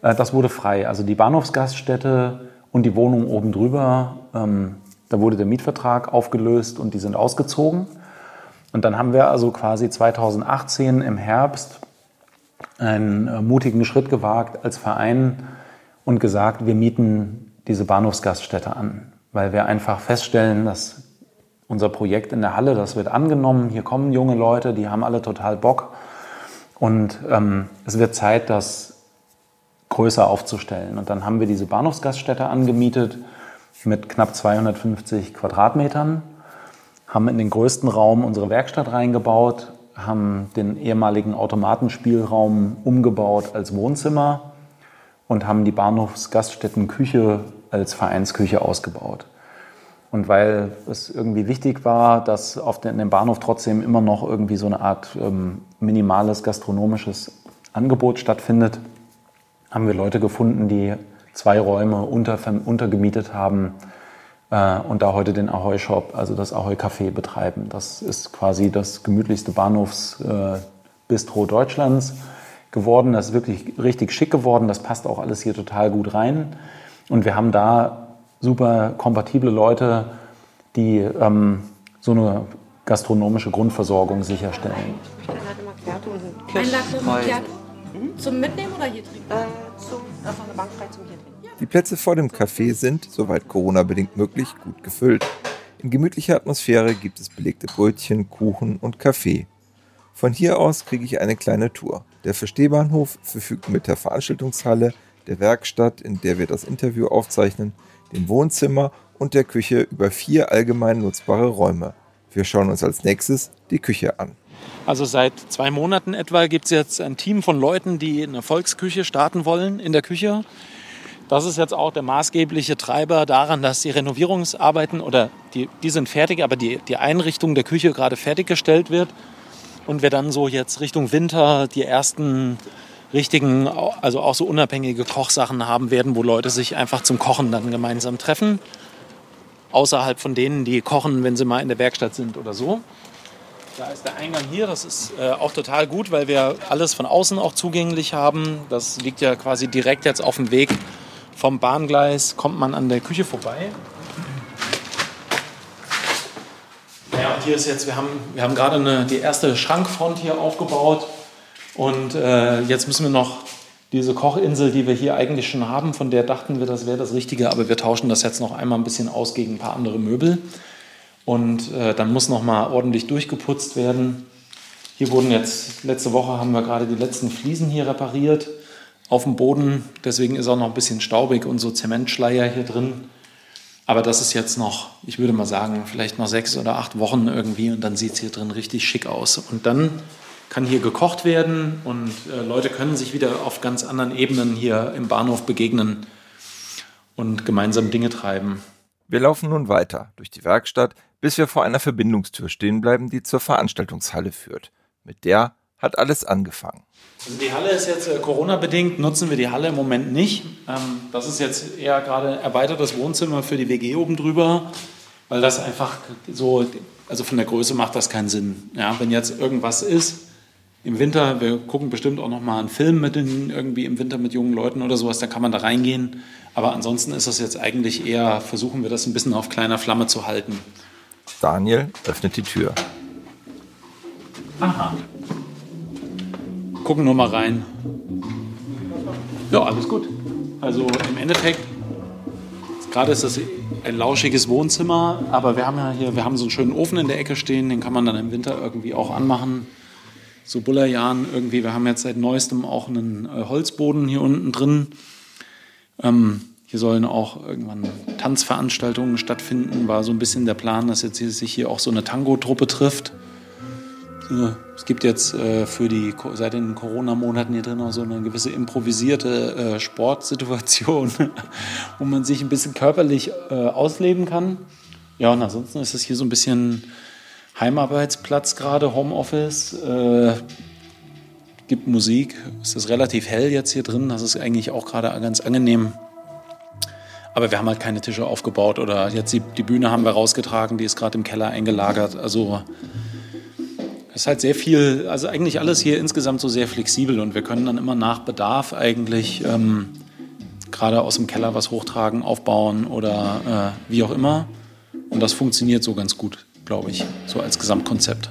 Äh, das wurde frei. Also die Bahnhofsgaststätte und die Wohnung oben drüber, ähm, da wurde der Mietvertrag aufgelöst und die sind ausgezogen. Und dann haben wir also quasi 2018 im Herbst einen äh, mutigen Schritt gewagt als Verein und gesagt, wir mieten diese Bahnhofsgaststätte an weil wir einfach feststellen, dass unser Projekt in der Halle, das wird angenommen, hier kommen junge Leute, die haben alle total Bock und ähm, es wird Zeit, das größer aufzustellen. Und dann haben wir diese Bahnhofsgaststätte angemietet mit knapp 250 Quadratmetern, haben in den größten Raum unsere Werkstatt reingebaut, haben den ehemaligen Automatenspielraum umgebaut als Wohnzimmer und haben die Bahnhofsgaststättenküche als Vereinsküche ausgebaut. Und weil es irgendwie wichtig war, dass auf den, dem Bahnhof trotzdem immer noch irgendwie so eine Art ähm, minimales gastronomisches Angebot stattfindet, haben wir Leute gefunden, die zwei Räume unter, untergemietet haben äh, und da heute den Ahoy Shop, also das Ahoy Café betreiben. Das ist quasi das gemütlichste Bahnhofsbistro äh, Deutschlands geworden. Das ist wirklich richtig schick geworden. Das passt auch alles hier total gut rein. Und wir haben da super kompatible Leute, die ähm, so eine gastronomische Grundversorgung sicherstellen. Ich möchte Latte Macchiato Ein Latte Macchiato mhm. zum Mitnehmen oder hier trinken? Äh, zum, also eine Bank frei zum hier trinken. Die Plätze vor dem Café sind, soweit Corona-bedingt möglich, gut gefüllt. In gemütlicher Atmosphäre gibt es belegte Brötchen, Kuchen und Kaffee. Von hier aus kriege ich eine kleine Tour. Der Verstehbahnhof verfügt mit der Veranstaltungshalle, der Werkstatt, in der wir das Interview aufzeichnen, dem Wohnzimmer und der Küche über vier allgemein nutzbare Räume. Wir schauen uns als nächstes die Küche an. Also seit zwei Monaten etwa gibt es jetzt ein Team von Leuten, die eine Volksküche starten wollen in der Küche. Das ist jetzt auch der maßgebliche Treiber daran, dass die Renovierungsarbeiten oder die, die sind fertig, aber die, die Einrichtung der Küche gerade fertiggestellt wird. Und wir dann so jetzt Richtung Winter die ersten richtigen, also auch so unabhängige Kochsachen haben werden, wo Leute sich einfach zum Kochen dann gemeinsam treffen. Außerhalb von denen, die kochen, wenn sie mal in der Werkstatt sind oder so. Da ist der Eingang hier, das ist äh, auch total gut, weil wir alles von außen auch zugänglich haben. Das liegt ja quasi direkt jetzt auf dem Weg vom Bahngleis, kommt man an der Küche vorbei. Ja, und hier ist jetzt, wir haben, wir haben gerade eine, die erste Schrankfront hier aufgebaut und äh, jetzt müssen wir noch diese Kochinsel, die wir hier eigentlich schon haben, von der dachten wir, das wäre das Richtige, aber wir tauschen das jetzt noch einmal ein bisschen aus gegen ein paar andere Möbel. Und äh, dann muss noch mal ordentlich durchgeputzt werden. Hier wurden jetzt, letzte Woche haben wir gerade die letzten Fliesen hier repariert auf dem Boden. Deswegen ist auch noch ein bisschen staubig und so Zementschleier hier drin. Aber das ist jetzt noch, ich würde mal sagen, vielleicht noch sechs oder acht Wochen irgendwie und dann sieht es hier drin richtig schick aus. Und dann kann hier gekocht werden und äh, Leute können sich wieder auf ganz anderen Ebenen hier im Bahnhof begegnen und gemeinsam Dinge treiben. Wir laufen nun weiter durch die Werkstatt, bis wir vor einer Verbindungstür stehen bleiben, die zur Veranstaltungshalle führt. Mit der hat alles angefangen. Also die Halle ist jetzt äh, Corona-bedingt, nutzen wir die Halle im Moment nicht. Ähm, das ist jetzt eher gerade erweitertes Wohnzimmer für die WG oben drüber, weil das einfach so, also von der Größe macht das keinen Sinn. Ja, wenn jetzt irgendwas ist, im Winter, wir gucken bestimmt auch noch mal einen Film mit den, irgendwie im Winter mit jungen Leuten oder sowas, da kann man da reingehen. Aber ansonsten ist das jetzt eigentlich eher, versuchen wir das ein bisschen auf kleiner Flamme zu halten. Daniel öffnet die Tür. Aha. Gucken nur mal rein. Ja, alles gut. Also im Endeffekt, gerade ist das ein lauschiges Wohnzimmer, aber wir haben ja hier, wir haben so einen schönen Ofen in der Ecke stehen, den kann man dann im Winter irgendwie auch anmachen so Bullerjahren irgendwie. Wir haben jetzt seit neuestem auch einen äh, Holzboden hier unten drin. Ähm, hier sollen auch irgendwann Tanzveranstaltungen stattfinden. War so ein bisschen der Plan, dass jetzt hier, sich hier auch so eine Tango-Truppe trifft. Es gibt jetzt äh, für die seit den Corona-Monaten hier drin auch so eine gewisse improvisierte äh, Sportsituation, wo man sich ein bisschen körperlich äh, ausleben kann. Ja, und ansonsten ist es hier so ein bisschen Heimarbeitsplatz gerade, Homeoffice. Äh, gibt Musik. Es ist relativ hell jetzt hier drin. Das ist eigentlich auch gerade ganz angenehm. Aber wir haben halt keine Tische aufgebaut oder jetzt die, die Bühne haben wir rausgetragen, die ist gerade im Keller eingelagert. Also es ist halt sehr viel, also eigentlich alles hier insgesamt so sehr flexibel und wir können dann immer nach Bedarf eigentlich ähm, gerade aus dem Keller was hochtragen, aufbauen oder äh, wie auch immer. Und das funktioniert so ganz gut glaube ich, so als Gesamtkonzept.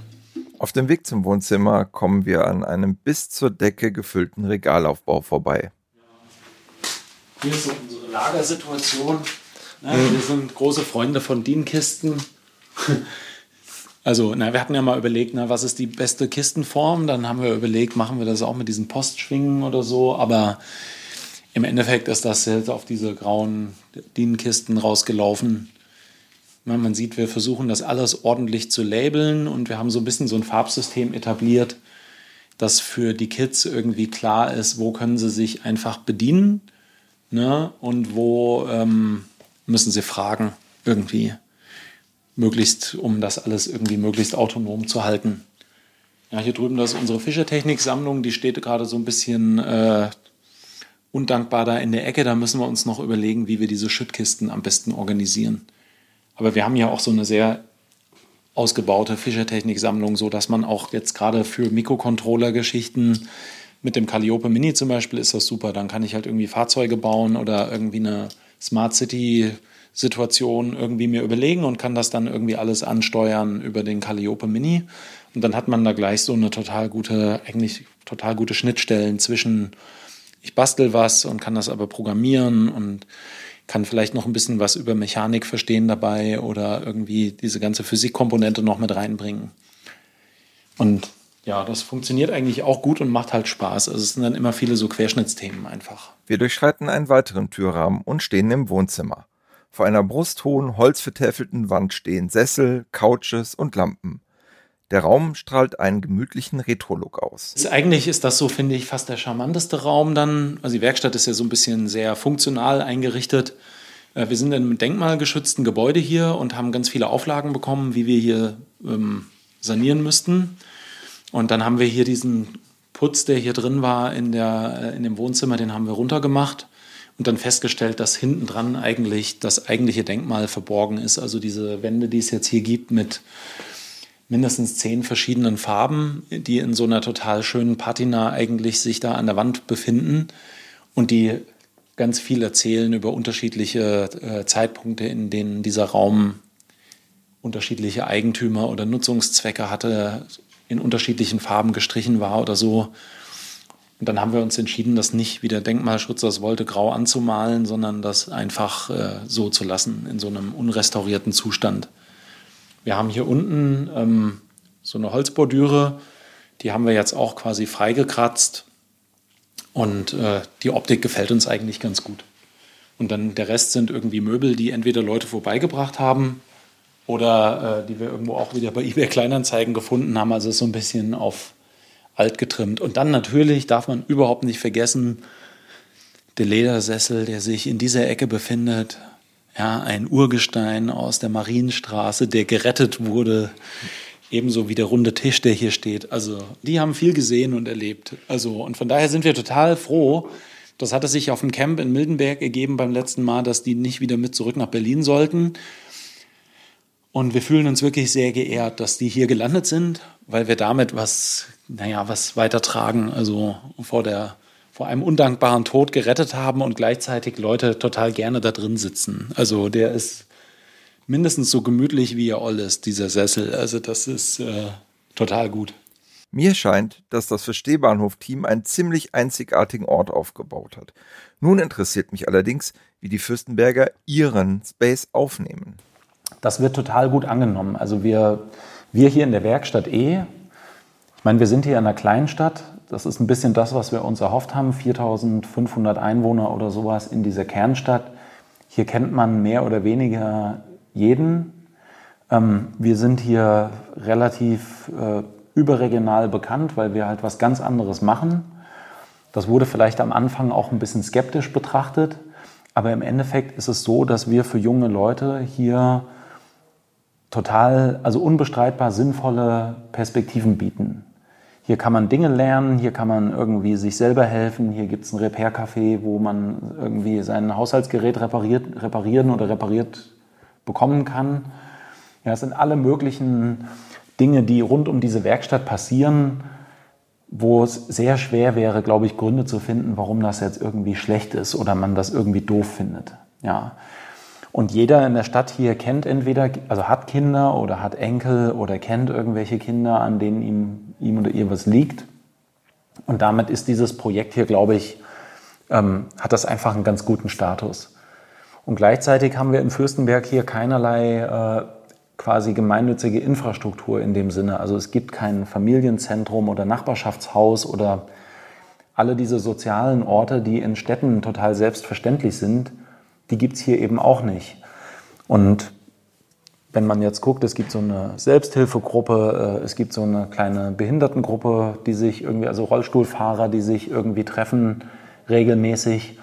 Auf dem Weg zum Wohnzimmer kommen wir an einem bis zur Decke gefüllten Regalaufbau vorbei. Hier ist so unsere Lagersituation. Ja, wir sind große Freunde von Dienkisten. Also, na, wir hatten ja mal überlegt, na, was ist die beste Kistenform? Dann haben wir überlegt, machen wir das auch mit diesen Postschwingen oder so. Aber im Endeffekt ist das jetzt auf diese grauen Dienenkisten rausgelaufen. Man sieht, wir versuchen das alles ordentlich zu labeln und wir haben so ein bisschen so ein Farbsystem etabliert, dass für die Kids irgendwie klar ist, wo können sie sich einfach bedienen ne? und wo ähm, müssen sie fragen irgendwie, möglichst, um das alles irgendwie möglichst autonom zu halten. Ja, hier drüben, das ist unsere Fischertechnik-Sammlung, die steht gerade so ein bisschen äh, undankbar da in der Ecke. Da müssen wir uns noch überlegen, wie wir diese Schüttkisten am besten organisieren. Aber wir haben ja auch so eine sehr ausgebaute Fischertechnik-Sammlung, so dass man auch jetzt gerade für Mikrocontroller-Geschichten mit dem Calliope Mini zum Beispiel ist das super. Dann kann ich halt irgendwie Fahrzeuge bauen oder irgendwie eine Smart City Situation irgendwie mir überlegen und kann das dann irgendwie alles ansteuern über den Calliope Mini. Und dann hat man da gleich so eine total gute, eigentlich total gute Schnittstellen zwischen ich bastel was und kann das aber programmieren und kann vielleicht noch ein bisschen was über Mechanik verstehen dabei oder irgendwie diese ganze Physikkomponente noch mit reinbringen. Und ja, das funktioniert eigentlich auch gut und macht halt Spaß. Also es sind dann immer viele so Querschnittsthemen einfach. Wir durchschreiten einen weiteren Türrahmen und stehen im Wohnzimmer. Vor einer brusthohen, holzvertäfelten Wand stehen Sessel, Couches und Lampen. Der Raum strahlt einen gemütlichen Retro-Look aus. Eigentlich ist das so, finde ich, fast der charmanteste Raum dann. Also die Werkstatt ist ja so ein bisschen sehr funktional eingerichtet. Äh, wir sind in einem denkmalgeschützten Gebäude hier und haben ganz viele Auflagen bekommen, wie wir hier ähm, sanieren müssten. Und dann haben wir hier diesen Putz, der hier drin war in, der, äh, in dem Wohnzimmer, den haben wir runtergemacht und dann festgestellt, dass hinten dran eigentlich das eigentliche Denkmal verborgen ist. Also diese Wände, die es jetzt hier gibt mit mindestens zehn verschiedenen Farben, die in so einer total schönen Patina eigentlich sich da an der Wand befinden und die ganz viel erzählen über unterschiedliche äh, Zeitpunkte, in denen dieser Raum unterschiedliche Eigentümer oder Nutzungszwecke hatte, in unterschiedlichen Farben gestrichen war oder so. Und dann haben wir uns entschieden, das nicht, wie der Denkmalschutz das wollte, grau anzumalen, sondern das einfach äh, so zu lassen, in so einem unrestaurierten Zustand. Wir haben hier unten ähm, so eine Holzbordüre, die haben wir jetzt auch quasi freigekratzt und äh, die Optik gefällt uns eigentlich ganz gut. Und dann der Rest sind irgendwie Möbel, die entweder Leute vorbeigebracht haben oder äh, die wir irgendwo auch wieder bei eBay Kleinanzeigen gefunden haben. Also so ein bisschen auf alt getrimmt. Und dann natürlich darf man überhaupt nicht vergessen, der Ledersessel, der sich in dieser Ecke befindet. Ja, ein Urgestein aus der Marienstraße, der gerettet wurde. Ebenso wie der runde Tisch, der hier steht. Also, die haben viel gesehen und erlebt. Also, und von daher sind wir total froh. Das hatte sich auf dem Camp in Mildenberg ergeben beim letzten Mal, dass die nicht wieder mit zurück nach Berlin sollten. Und wir fühlen uns wirklich sehr geehrt, dass die hier gelandet sind, weil wir damit was, naja, was weitertragen, also vor der, vor einem undankbaren Tod gerettet haben und gleichzeitig Leute total gerne da drin sitzen. Also der ist mindestens so gemütlich wie er all ist, dieser Sessel. Also das ist äh, total gut. Mir scheint, dass das Verstehbahnhof-Team einen ziemlich einzigartigen Ort aufgebaut hat. Nun interessiert mich allerdings, wie die Fürstenberger ihren Space aufnehmen. Das wird total gut angenommen. Also wir, wir hier in der Werkstatt E, ich meine, wir sind hier in einer Kleinstadt. Das ist ein bisschen das, was wir uns erhofft haben. 4500 Einwohner oder sowas in dieser Kernstadt. Hier kennt man mehr oder weniger jeden. Ähm, wir sind hier relativ äh, überregional bekannt, weil wir halt was ganz anderes machen. Das wurde vielleicht am Anfang auch ein bisschen skeptisch betrachtet, aber im Endeffekt ist es so, dass wir für junge Leute hier total, also unbestreitbar sinnvolle Perspektiven bieten. Hier kann man Dinge lernen, hier kann man irgendwie sich selber helfen, hier gibt es ein Repair-Café, wo man irgendwie sein Haushaltsgerät repariert, reparieren oder repariert bekommen kann. Ja, es sind alle möglichen Dinge, die rund um diese Werkstatt passieren, wo es sehr schwer wäre, glaube ich, Gründe zu finden, warum das jetzt irgendwie schlecht ist oder man das irgendwie doof findet. Ja. Und jeder in der Stadt hier kennt entweder, also hat Kinder oder hat Enkel oder kennt irgendwelche Kinder, an denen ihm, ihm oder ihr was liegt. Und damit ist dieses Projekt hier, glaube ich, ähm, hat das einfach einen ganz guten Status. Und gleichzeitig haben wir in Fürstenberg hier keinerlei äh, quasi gemeinnützige Infrastruktur in dem Sinne. Also es gibt kein Familienzentrum oder Nachbarschaftshaus oder alle diese sozialen Orte, die in Städten total selbstverständlich sind, die gibt es hier eben auch nicht. Und wenn man jetzt guckt, es gibt so eine Selbsthilfegruppe, äh, es gibt so eine kleine Behindertengruppe, die sich irgendwie, also Rollstuhlfahrer, die sich irgendwie treffen regelmäßig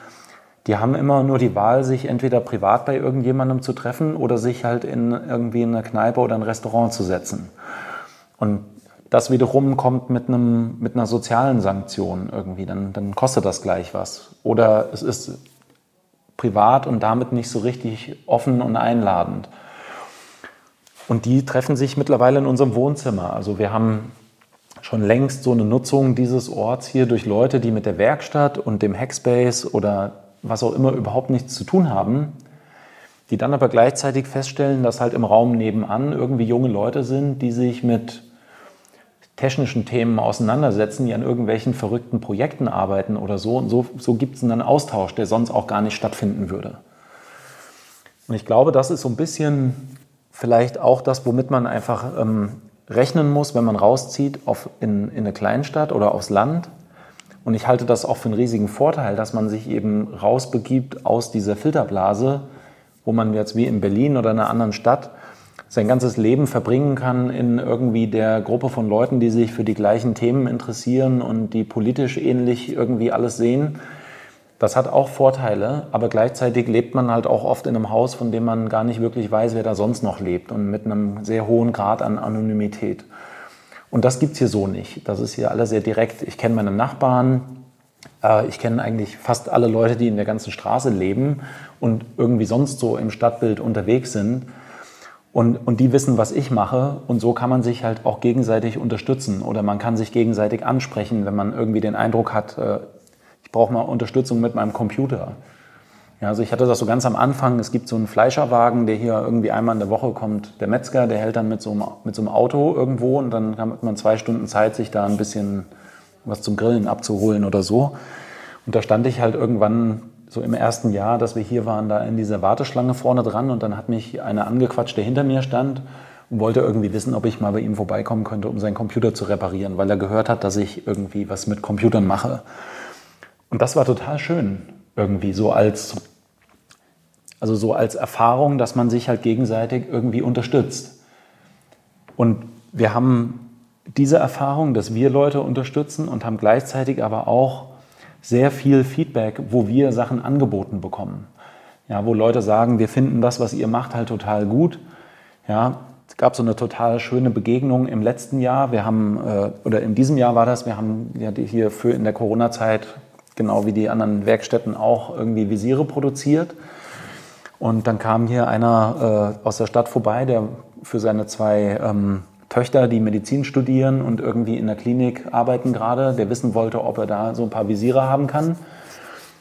die haben immer nur die Wahl, sich entweder privat bei irgendjemandem zu treffen oder sich halt in irgendwie in eine Kneipe oder ein Restaurant zu setzen. Und das wiederum kommt mit, einem, mit einer sozialen Sanktion irgendwie, dann, dann kostet das gleich was. Oder es ist privat und damit nicht so richtig offen und einladend. Und die treffen sich mittlerweile in unserem Wohnzimmer. Also wir haben schon längst so eine Nutzung dieses Orts hier durch Leute, die mit der Werkstatt und dem Hackspace oder was auch immer überhaupt nichts zu tun haben, die dann aber gleichzeitig feststellen, dass halt im Raum nebenan irgendwie junge Leute sind, die sich mit technischen Themen auseinandersetzen, die an irgendwelchen verrückten Projekten arbeiten oder so. Und so, so gibt es einen Austausch, der sonst auch gar nicht stattfinden würde. Und ich glaube, das ist so ein bisschen vielleicht auch das, womit man einfach ähm, rechnen muss, wenn man rauszieht auf in, in eine Kleinstadt oder aufs Land und ich halte das auch für einen riesigen Vorteil, dass man sich eben rausbegibt aus dieser Filterblase, wo man jetzt wie in Berlin oder einer anderen Stadt sein ganzes Leben verbringen kann in irgendwie der Gruppe von Leuten, die sich für die gleichen Themen interessieren und die politisch ähnlich irgendwie alles sehen. Das hat auch Vorteile, aber gleichzeitig lebt man halt auch oft in einem Haus, von dem man gar nicht wirklich weiß, wer da sonst noch lebt und mit einem sehr hohen Grad an Anonymität. Und das gibt es hier so nicht. Das ist hier alles sehr direkt. Ich kenne meine Nachbarn, äh, ich kenne eigentlich fast alle Leute, die in der ganzen Straße leben und irgendwie sonst so im Stadtbild unterwegs sind. Und, und die wissen, was ich mache. Und so kann man sich halt auch gegenseitig unterstützen oder man kann sich gegenseitig ansprechen, wenn man irgendwie den Eindruck hat, äh, ich brauche mal Unterstützung mit meinem Computer. Ja, also ich hatte das so ganz am Anfang. Es gibt so einen Fleischerwagen, der hier irgendwie einmal in der Woche kommt. Der Metzger, der hält dann mit so einem, mit so einem Auto irgendwo und dann hat man zwei Stunden Zeit, sich da ein bisschen was zum Grillen abzuholen oder so. Und da stand ich halt irgendwann so im ersten Jahr, dass wir hier waren, da in dieser Warteschlange vorne dran und dann hat mich einer angequatscht, der hinter mir stand und wollte irgendwie wissen, ob ich mal bei ihm vorbeikommen könnte, um seinen Computer zu reparieren, weil er gehört hat, dass ich irgendwie was mit Computern mache. Und das war total schön, irgendwie so als, also so als Erfahrung, dass man sich halt gegenseitig irgendwie unterstützt. Und wir haben diese Erfahrung, dass wir Leute unterstützen und haben gleichzeitig aber auch sehr viel Feedback, wo wir Sachen angeboten bekommen. Ja, wo Leute sagen, wir finden das, was ihr macht, halt total gut. Ja, es gab so eine total schöne Begegnung im letzten Jahr. Wir haben, äh, oder in diesem Jahr war das, wir haben ja hier für in der Corona-Zeit, genau wie die anderen Werkstätten auch, irgendwie Visiere produziert. Und dann kam hier einer äh, aus der Stadt vorbei, der für seine zwei ähm, Töchter, die Medizin studieren und irgendwie in der Klinik arbeiten gerade, der wissen wollte, ob er da so ein paar Visiere haben kann.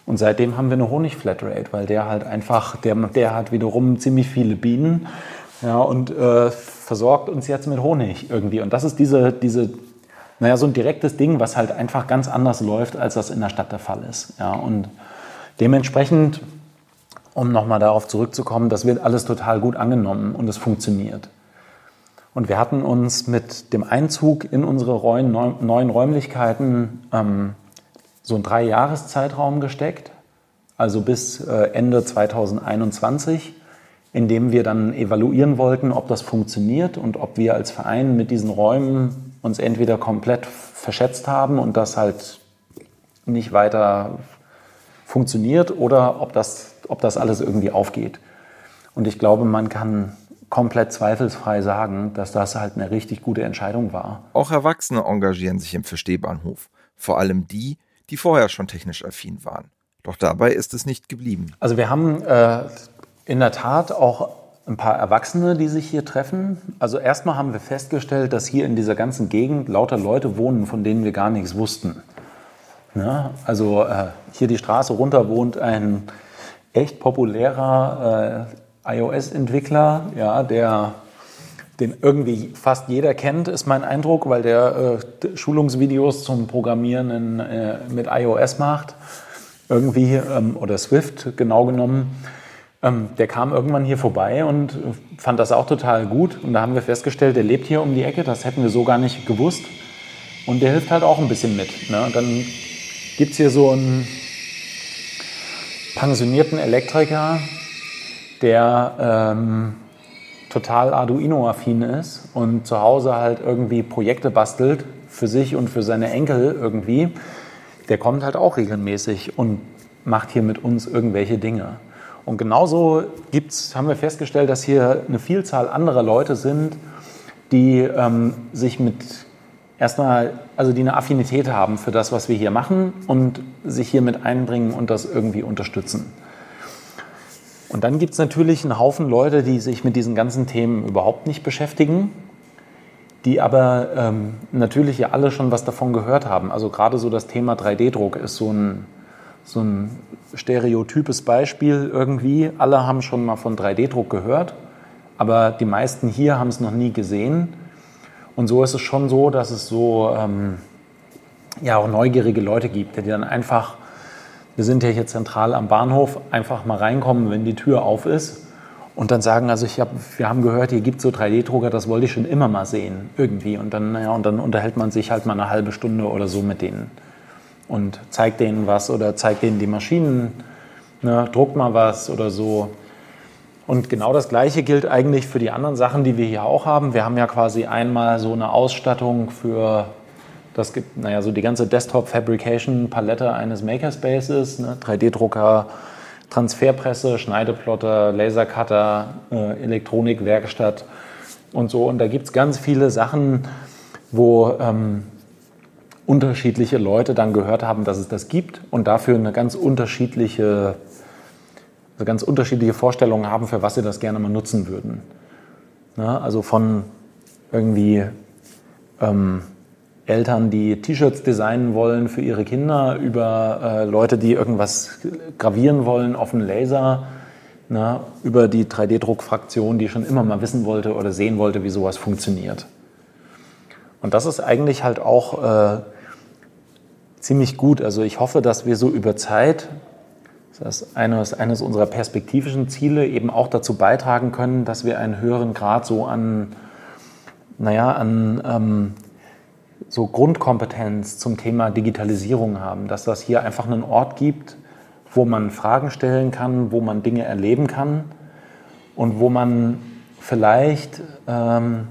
Und seitdem haben wir eine Honig-Flatrate, weil der halt einfach, der, der hat wiederum ziemlich viele Bienen ja, und äh, versorgt uns jetzt mit Honig irgendwie. Und das ist diese, diese, naja, so ein direktes Ding, was halt einfach ganz anders läuft, als das in der Stadt der Fall ist. Ja, und dementsprechend, um nochmal darauf zurückzukommen, das wird alles total gut angenommen und es funktioniert. Und wir hatten uns mit dem Einzug in unsere neuen Räumlichkeiten ähm, so einen Drei-Jahres-Zeitraum gesteckt, also bis äh, Ende 2021, in dem wir dann evaluieren wollten, ob das funktioniert und ob wir als Verein mit diesen Räumen uns entweder komplett verschätzt haben und das halt nicht weiter funktioniert oder ob das, ob das alles irgendwie aufgeht. Und ich glaube, man kann komplett zweifelsfrei sagen, dass das halt eine richtig gute Entscheidung war. Auch Erwachsene engagieren sich im Verstehbahnhof. Vor allem die, die vorher schon technisch affin waren. Doch dabei ist es nicht geblieben. Also wir haben äh, in der Tat auch ein paar Erwachsene, die sich hier treffen. Also erstmal haben wir festgestellt, dass hier in dieser ganzen Gegend lauter Leute wohnen, von denen wir gar nichts wussten. Ja, also äh, hier die Straße runter wohnt ein echt populärer äh, iOS-Entwickler, ja, der den irgendwie fast jeder kennt, ist mein Eindruck, weil der äh, Schulungsvideos zum Programmieren in, äh, mit iOS macht, irgendwie, ähm, oder Swift genau genommen. Ähm, der kam irgendwann hier vorbei und fand das auch total gut. Und da haben wir festgestellt, der lebt hier um die Ecke, das hätten wir so gar nicht gewusst. Und der hilft halt auch ein bisschen mit. Ne? Dann gibt es hier so einen pensionierten Elektriker, der ähm, total Arduino-affin ist und zu Hause halt irgendwie Projekte bastelt für sich und für seine Enkel irgendwie, der kommt halt auch regelmäßig und macht hier mit uns irgendwelche Dinge. Und genauso gibt's, haben wir festgestellt, dass hier eine Vielzahl anderer Leute sind, die ähm, sich mit erstmal, also die eine Affinität haben für das, was wir hier machen und sich hier mit einbringen und das irgendwie unterstützen. Und dann gibt es natürlich einen Haufen Leute, die sich mit diesen ganzen Themen überhaupt nicht beschäftigen, die aber ähm, natürlich ja alle schon was davon gehört haben. Also gerade so das Thema 3D-Druck ist so ein, so ein stereotypes Beispiel irgendwie. Alle haben schon mal von 3D-Druck gehört, aber die meisten hier haben es noch nie gesehen. Und so ist es schon so, dass es so ähm, ja auch neugierige Leute gibt, die dann einfach wir sind ja hier zentral am Bahnhof, einfach mal reinkommen, wenn die Tür auf ist und dann sagen, also ich hab, wir haben gehört, hier gibt es so 3D-Drucker, das wollte ich schon immer mal sehen, irgendwie. Und dann, ja, und dann unterhält man sich halt mal eine halbe Stunde oder so mit denen und zeigt denen was oder zeigt denen die Maschinen, ne, druckt mal was oder so. Und genau das Gleiche gilt eigentlich für die anderen Sachen, die wir hier auch haben. Wir haben ja quasi einmal so eine Ausstattung für, das gibt, naja, so die ganze Desktop-Fabrication-Palette eines Makerspaces, ne? 3D-Drucker, Transferpresse, Schneideplotter, Lasercutter, äh, Elektronikwerkstatt und so. Und da gibt es ganz viele Sachen, wo ähm, unterschiedliche Leute dann gehört haben, dass es das gibt und dafür eine ganz unterschiedliche, also ganz unterschiedliche Vorstellungen haben, für was sie das gerne mal nutzen würden. Ja, also von irgendwie ähm, Eltern, die T-Shirts designen wollen für ihre Kinder, über äh, Leute, die irgendwas gravieren wollen auf einen Laser, na, über die 3D-Druckfraktion, die schon immer mal wissen wollte oder sehen wollte, wie sowas funktioniert. Und das ist eigentlich halt auch äh, ziemlich gut. Also ich hoffe, dass wir so über Zeit, das ist eines, eines unserer perspektivischen Ziele, eben auch dazu beitragen können, dass wir einen höheren Grad so an, naja, an ähm, so Grundkompetenz zum Thema Digitalisierung haben, dass das hier einfach einen Ort gibt, wo man Fragen stellen kann, wo man Dinge erleben kann und wo man vielleicht ähm,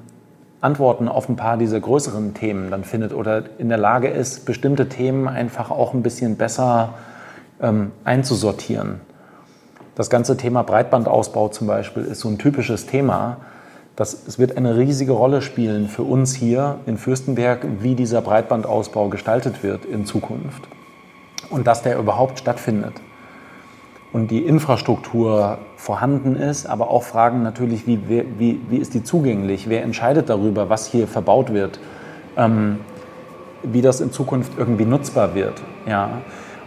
Antworten auf ein paar dieser größeren Themen dann findet oder in der Lage ist, bestimmte Themen einfach auch ein bisschen besser ähm, einzusortieren. Das ganze Thema Breitbandausbau zum Beispiel ist so ein typisches Thema. Das, es wird eine riesige Rolle spielen für uns hier in Fürstenberg, wie dieser Breitbandausbau gestaltet wird in Zukunft und dass der überhaupt stattfindet und die Infrastruktur vorhanden ist, aber auch Fragen natürlich, wie, wie, wie ist die zugänglich, wer entscheidet darüber, was hier verbaut wird, ähm, wie das in Zukunft irgendwie nutzbar wird. Ja.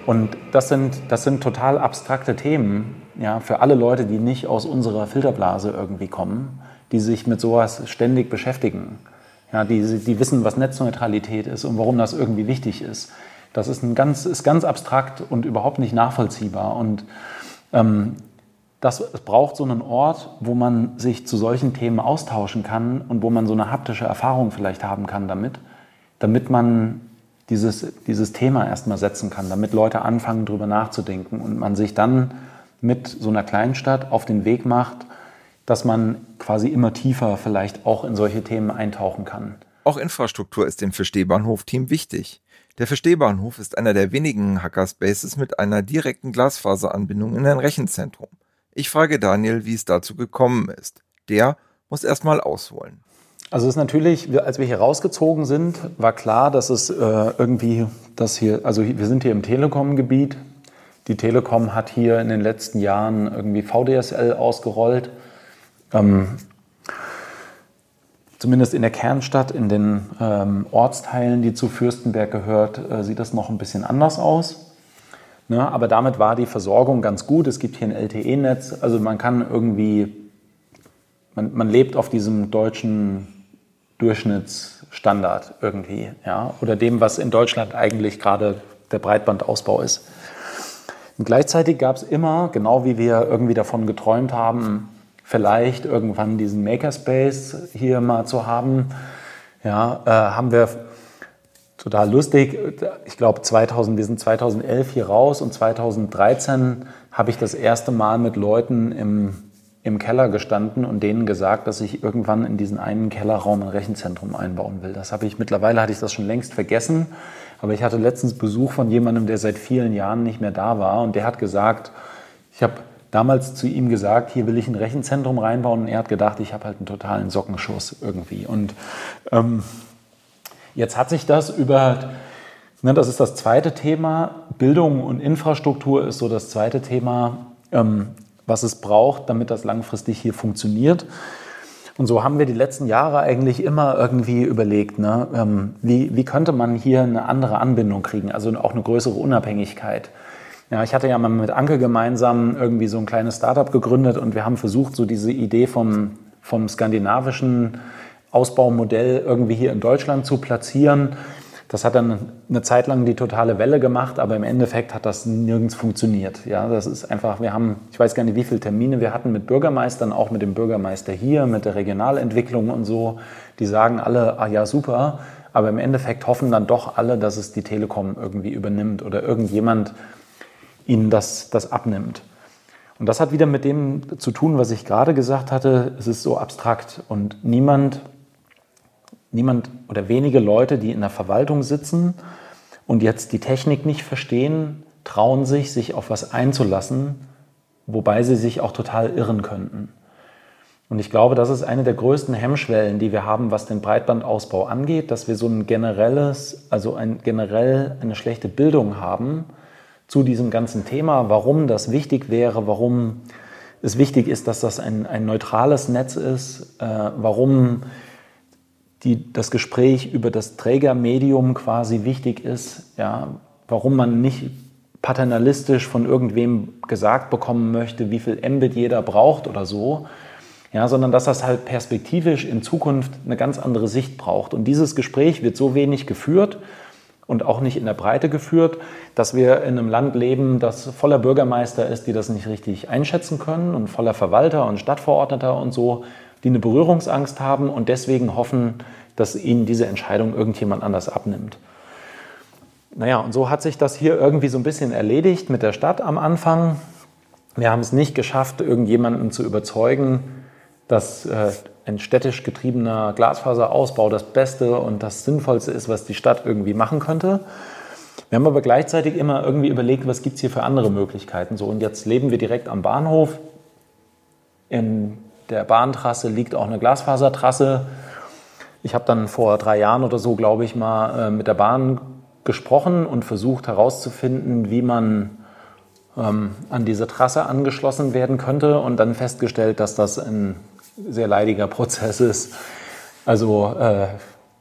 Und das sind, das sind total abstrakte Themen ja, für alle Leute, die nicht aus unserer Filterblase irgendwie kommen, die sich mit sowas ständig beschäftigen. Ja, die, die wissen, was Netzneutralität ist und warum das irgendwie wichtig ist. Das ist, ein ganz, ist ganz abstrakt und überhaupt nicht nachvollziehbar. Und ähm, das, es braucht so einen Ort, wo man sich zu solchen Themen austauschen kann und wo man so eine haptische Erfahrung vielleicht haben kann damit, damit man dieses, dieses Thema erstmal setzen kann, damit Leute anfangen, darüber nachzudenken und man sich dann mit so einer Kleinstadt auf den Weg macht, dass man quasi immer tiefer vielleicht auch in solche Themen eintauchen kann. Auch Infrastruktur ist dem Verstehbahnhof-Team wichtig. Der Verstehbahnhof ist einer der wenigen Hackerspaces mit einer direkten Glasfaseranbindung in ein Rechenzentrum. Ich frage Daniel, wie es dazu gekommen ist. Der muss erstmal ausholen. Also es ist natürlich, als wir hier rausgezogen sind, war klar, dass es äh, irgendwie, das hier, also wir sind hier im Telekom-Gebiet. Die Telekom hat hier in den letzten Jahren irgendwie VDSL ausgerollt. Ähm, zumindest in der Kernstadt, in den ähm, Ortsteilen, die zu Fürstenberg gehört, äh, sieht das noch ein bisschen anders aus. Ne? Aber damit war die Versorgung ganz gut. Es gibt hier ein LTE-Netz. Also man kann irgendwie, man, man, lebt auf diesem deutschen Durchschnittsstandard irgendwie. Ja? Oder dem, was in Deutschland eigentlich gerade der Breitbandausbau ist. Und gleichzeitig gab es immer, genau wie wir irgendwie davon geträumt haben, vielleicht irgendwann diesen Makerspace hier mal zu haben. Ja, äh, haben wir total lustig. Ich glaube, 2000, wir sind 2011 hier raus und 2013 habe ich das erste Mal mit Leuten im, im Keller gestanden und denen gesagt, dass ich irgendwann in diesen einen Kellerraum ein Rechenzentrum einbauen will. Das habe ich mittlerweile hatte ich das schon längst vergessen, aber ich hatte letztens Besuch von jemandem, der seit vielen Jahren nicht mehr da war und der hat gesagt, ich habe damals zu ihm gesagt, hier will ich ein Rechenzentrum reinbauen und er hat gedacht, ich habe halt einen totalen Sockenschuss irgendwie. Und ähm, jetzt hat sich das über, ne, das ist das zweite Thema, Bildung und Infrastruktur ist so das zweite Thema, ähm, was es braucht, damit das langfristig hier funktioniert. Und so haben wir die letzten Jahre eigentlich immer irgendwie überlegt, ne, ähm, wie, wie könnte man hier eine andere Anbindung kriegen, also auch eine größere Unabhängigkeit. Ja, ich hatte ja mal mit Anke gemeinsam irgendwie so ein kleines Startup gegründet und wir haben versucht, so diese Idee vom, vom skandinavischen Ausbaumodell irgendwie hier in Deutschland zu platzieren. Das hat dann eine Zeit lang die totale Welle gemacht, aber im Endeffekt hat das nirgends funktioniert. Ja, das ist einfach, wir haben, ich weiß gar nicht, wie viele Termine wir hatten mit Bürgermeistern, auch mit dem Bürgermeister hier, mit der Regionalentwicklung und so. Die sagen alle, ah ja, super, aber im Endeffekt hoffen dann doch alle, dass es die Telekom irgendwie übernimmt oder irgendjemand ihnen das, das abnimmt. Und das hat wieder mit dem zu tun, was ich gerade gesagt hatte. Es ist so abstrakt und niemand, niemand oder wenige Leute, die in der Verwaltung sitzen und jetzt die Technik nicht verstehen, trauen sich, sich auf was einzulassen, wobei sie sich auch total irren könnten. Und ich glaube, das ist eine der größten Hemmschwellen, die wir haben, was den Breitbandausbau angeht, dass wir so ein generelles, also ein, generell eine schlechte Bildung haben zu diesem ganzen Thema, warum das wichtig wäre, warum es wichtig ist, dass das ein, ein neutrales Netz ist, äh, warum die, das Gespräch über das Trägermedium quasi wichtig ist, ja, warum man nicht paternalistisch von irgendwem gesagt bekommen möchte, wie viel Mbit jeder braucht oder so, ja, sondern dass das halt perspektivisch in Zukunft eine ganz andere Sicht braucht. Und dieses Gespräch wird so wenig geführt und auch nicht in der Breite geführt, dass wir in einem Land leben, das voller Bürgermeister ist, die das nicht richtig einschätzen können und voller Verwalter und Stadtverordneter und so, die eine Berührungsangst haben und deswegen hoffen, dass ihnen diese Entscheidung irgendjemand anders abnimmt. Naja, und so hat sich das hier irgendwie so ein bisschen erledigt mit der Stadt am Anfang. Wir haben es nicht geschafft, irgendjemanden zu überzeugen, dass äh, ein städtisch getriebener Glasfaserausbau das Beste und das Sinnvollste ist, was die Stadt irgendwie machen könnte. Wir haben aber gleichzeitig immer irgendwie überlegt, was gibt es hier für andere Möglichkeiten. So, und jetzt leben wir direkt am Bahnhof. In der Bahntrasse liegt auch eine Glasfasertrasse. Ich habe dann vor drei Jahren oder so, glaube ich, mal äh, mit der Bahn gesprochen und versucht herauszufinden, wie man ähm, an diese Trasse angeschlossen werden könnte und dann festgestellt, dass das ein sehr leidiger Prozess ist. Also äh,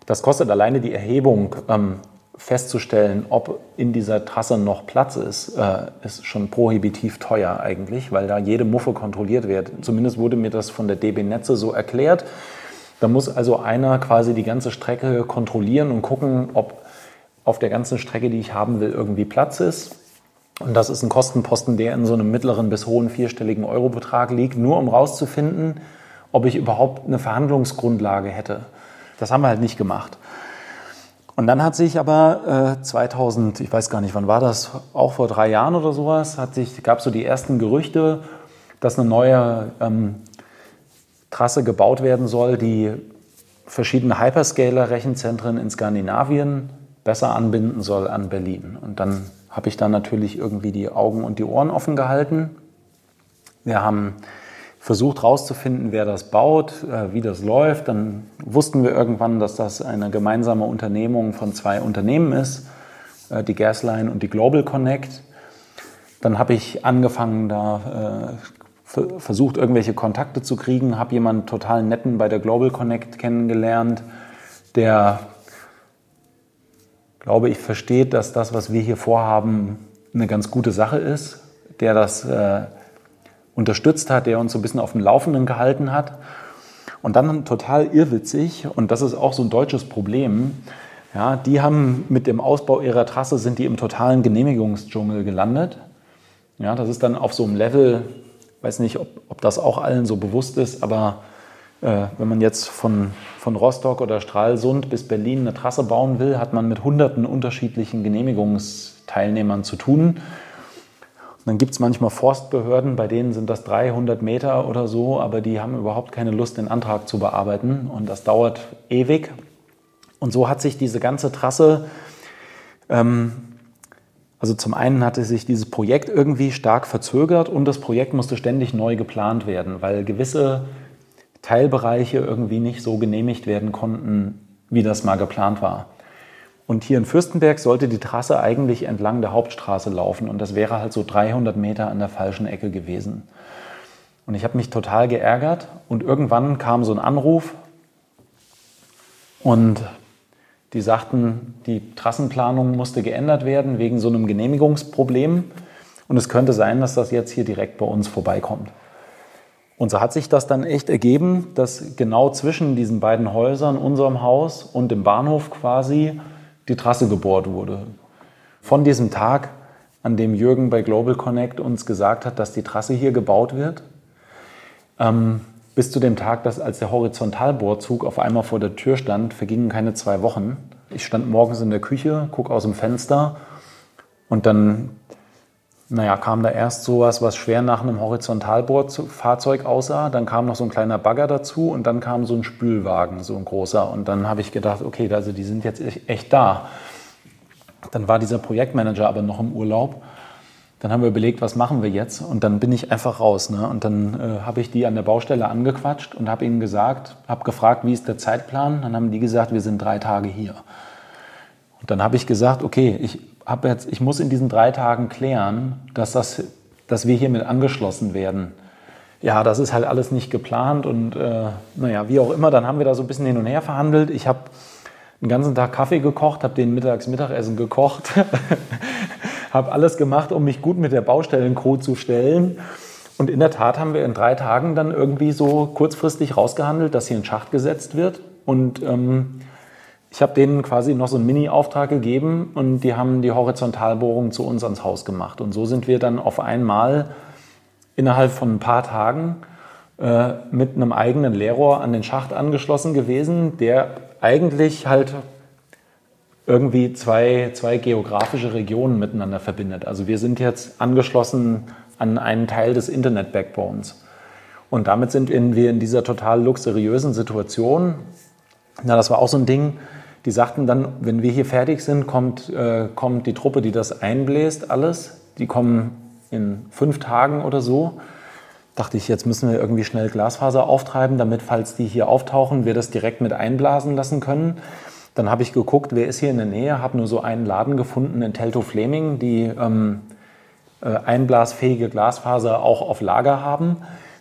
das kostet alleine die Erhebung, ähm, festzustellen, ob in dieser Trasse noch Platz ist, äh, ist schon prohibitiv teuer eigentlich, weil da jede Muffe kontrolliert wird. Zumindest wurde mir das von der DB Netze so erklärt. Da muss also einer quasi die ganze Strecke kontrollieren und gucken, ob auf der ganzen Strecke, die ich haben will, irgendwie Platz ist. Und das ist ein Kostenposten, der in so einem mittleren bis hohen vierstelligen Eurobetrag liegt, nur um rauszufinden, ob ich überhaupt eine Verhandlungsgrundlage hätte. Das haben wir halt nicht gemacht. Und dann hat sich aber äh, 2000, ich weiß gar nicht, wann war das, auch vor drei Jahren oder sowas, hat sich, gab es so die ersten Gerüchte, dass eine neue ähm, Trasse gebaut werden soll, die verschiedene Hyperscaler-Rechenzentren in Skandinavien besser anbinden soll an Berlin. Und dann habe ich da natürlich irgendwie die Augen und die Ohren offen gehalten. Wir haben versucht herauszufinden, wer das baut, äh, wie das läuft. Dann wussten wir irgendwann, dass das eine gemeinsame Unternehmung von zwei Unternehmen ist, äh, die Gasline und die Global Connect. Dann habe ich angefangen, da äh, versucht, irgendwelche Kontakte zu kriegen, habe jemanden total netten bei der Global Connect kennengelernt, der, glaube ich, versteht, dass das, was wir hier vorhaben, eine ganz gute Sache ist, der das unterstützt hat, der uns so ein bisschen auf dem Laufenden gehalten hat. Und dann total irrwitzig, und das ist auch so ein deutsches Problem, ja, die haben mit dem Ausbau ihrer Trasse sind die im totalen Genehmigungsdschungel gelandet. Ja, das ist dann auf so einem Level, weiß nicht, ob, ob das auch allen so bewusst ist, aber äh, wenn man jetzt von, von Rostock oder Stralsund bis Berlin eine Trasse bauen will, hat man mit hunderten unterschiedlichen Genehmigungsteilnehmern zu tun dann gibt es manchmal Forstbehörden, bei denen sind das 300 Meter oder so, aber die haben überhaupt keine Lust, den Antrag zu bearbeiten und das dauert ewig. Und so hat sich diese ganze Trasse, ähm, also zum einen hatte sich dieses Projekt irgendwie stark verzögert und das Projekt musste ständig neu geplant werden, weil gewisse Teilbereiche irgendwie nicht so genehmigt werden konnten, wie das mal geplant war. Und hier in Fürstenberg sollte die Trasse eigentlich entlang der Hauptstraße laufen und das wäre halt so 300 Meter an der falschen Ecke gewesen. Und ich habe mich total geärgert und irgendwann kam so ein Anruf und die sagten, die Trassenplanung musste geändert werden wegen so einem Genehmigungsproblem und es könnte sein, dass das jetzt hier direkt bei uns vorbeikommt. Und so hat sich das dann echt ergeben, dass genau zwischen diesen beiden Häusern, unserem Haus und dem Bahnhof quasi, die Trasse gebohrt wurde. Von diesem Tag, an dem Jürgen bei Global Connect uns gesagt hat, dass die Trasse hier gebaut wird, ähm, bis zu dem Tag, dass als der Horizontalbohrzug auf einmal vor der Tür stand, vergingen keine zwei Wochen. Ich stand morgens in der Küche, gucke aus dem Fenster und dann naja, kam da erst sowas, was schwer nach einem Horizontalbohrfahrzeug aussah. Dann kam noch so ein kleiner Bagger dazu und dann kam so ein Spülwagen, so ein großer. Und dann habe ich gedacht, okay, also die sind jetzt echt da. Dann war dieser Projektmanager aber noch im Urlaub. Dann haben wir überlegt, was machen wir jetzt? Und dann bin ich einfach raus. Ne? Und dann äh, habe ich die an der Baustelle angequatscht und habe ihnen gesagt, habe gefragt, wie ist der Zeitplan? Dann haben die gesagt, wir sind drei Tage hier. Und dann habe ich gesagt, okay, ich habe jetzt, ich muss in diesen drei Tagen klären, dass, das, dass wir hiermit angeschlossen werden. Ja, das ist halt alles nicht geplant und äh, naja, wie auch immer, dann haben wir da so ein bisschen hin und her verhandelt. Ich habe den ganzen Tag Kaffee gekocht, habe den mittags Mittagessen gekocht, habe alles gemacht, um mich gut mit der Baustellencrew zu stellen. Und in der Tat haben wir in drei Tagen dann irgendwie so kurzfristig rausgehandelt, dass hier ein Schacht gesetzt wird. Und ähm, ich habe denen quasi noch so einen Mini-Auftrag gegeben und die haben die Horizontalbohrung zu uns ans Haus gemacht. Und so sind wir dann auf einmal innerhalb von ein paar Tagen äh, mit einem eigenen Leerrohr an den Schacht angeschlossen gewesen, der eigentlich halt irgendwie zwei, zwei geografische Regionen miteinander verbindet. Also wir sind jetzt angeschlossen an einen Teil des Internet-Backbones. Und damit sind wir in dieser total luxuriösen Situation. Na, das war auch so ein Ding, die sagten dann, wenn wir hier fertig sind, kommt, äh, kommt die Truppe, die das einbläst, alles. Die kommen in fünf Tagen oder so. Dachte ich, jetzt müssen wir irgendwie schnell Glasfaser auftreiben, damit, falls die hier auftauchen, wir das direkt mit einblasen lassen können. Dann habe ich geguckt, wer ist hier in der Nähe, habe nur so einen Laden gefunden in Telto Fleming, die ähm, äh, einblasfähige Glasfaser auch auf Lager haben.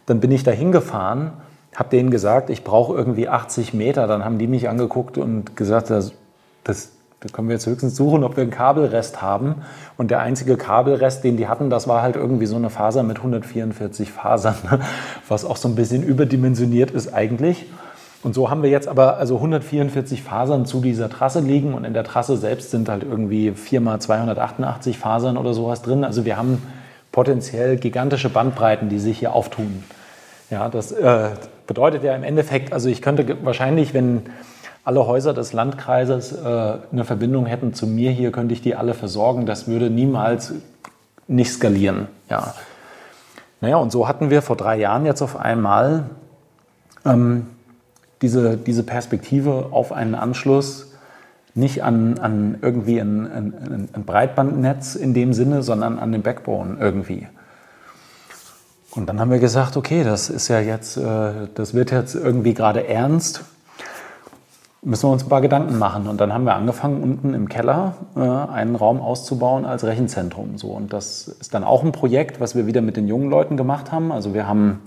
Dann bin ich da hingefahren habe denen gesagt, ich brauche irgendwie 80 Meter. Dann haben die mich angeguckt und gesagt, das, das, das können wir jetzt höchstens suchen, ob wir einen Kabelrest haben. Und der einzige Kabelrest, den die hatten, das war halt irgendwie so eine Faser mit 144 Fasern, ne? was auch so ein bisschen überdimensioniert ist eigentlich. Und so haben wir jetzt aber also 144 Fasern zu dieser Trasse liegen und in der Trasse selbst sind halt irgendwie 4 mal 288 Fasern oder sowas drin. Also wir haben potenziell gigantische Bandbreiten, die sich hier auftun. Ja, das äh, bedeutet ja im Endeffekt, also ich könnte wahrscheinlich, wenn alle Häuser des Landkreises äh, eine Verbindung hätten zu mir hier, könnte ich die alle versorgen. Das würde niemals nicht skalieren. Ja. Naja, und so hatten wir vor drei Jahren jetzt auf einmal ähm, diese, diese Perspektive auf einen Anschluss nicht an, an irgendwie ein, ein, ein Breitbandnetz in dem Sinne, sondern an den Backbone irgendwie. Und dann haben wir gesagt, okay, das ist ja jetzt, äh, das wird jetzt irgendwie gerade ernst. Müssen wir uns ein paar Gedanken machen. Und dann haben wir angefangen, unten im Keller äh, einen Raum auszubauen als Rechenzentrum. So. Und das ist dann auch ein Projekt, was wir wieder mit den jungen Leuten gemacht haben. Also wir haben,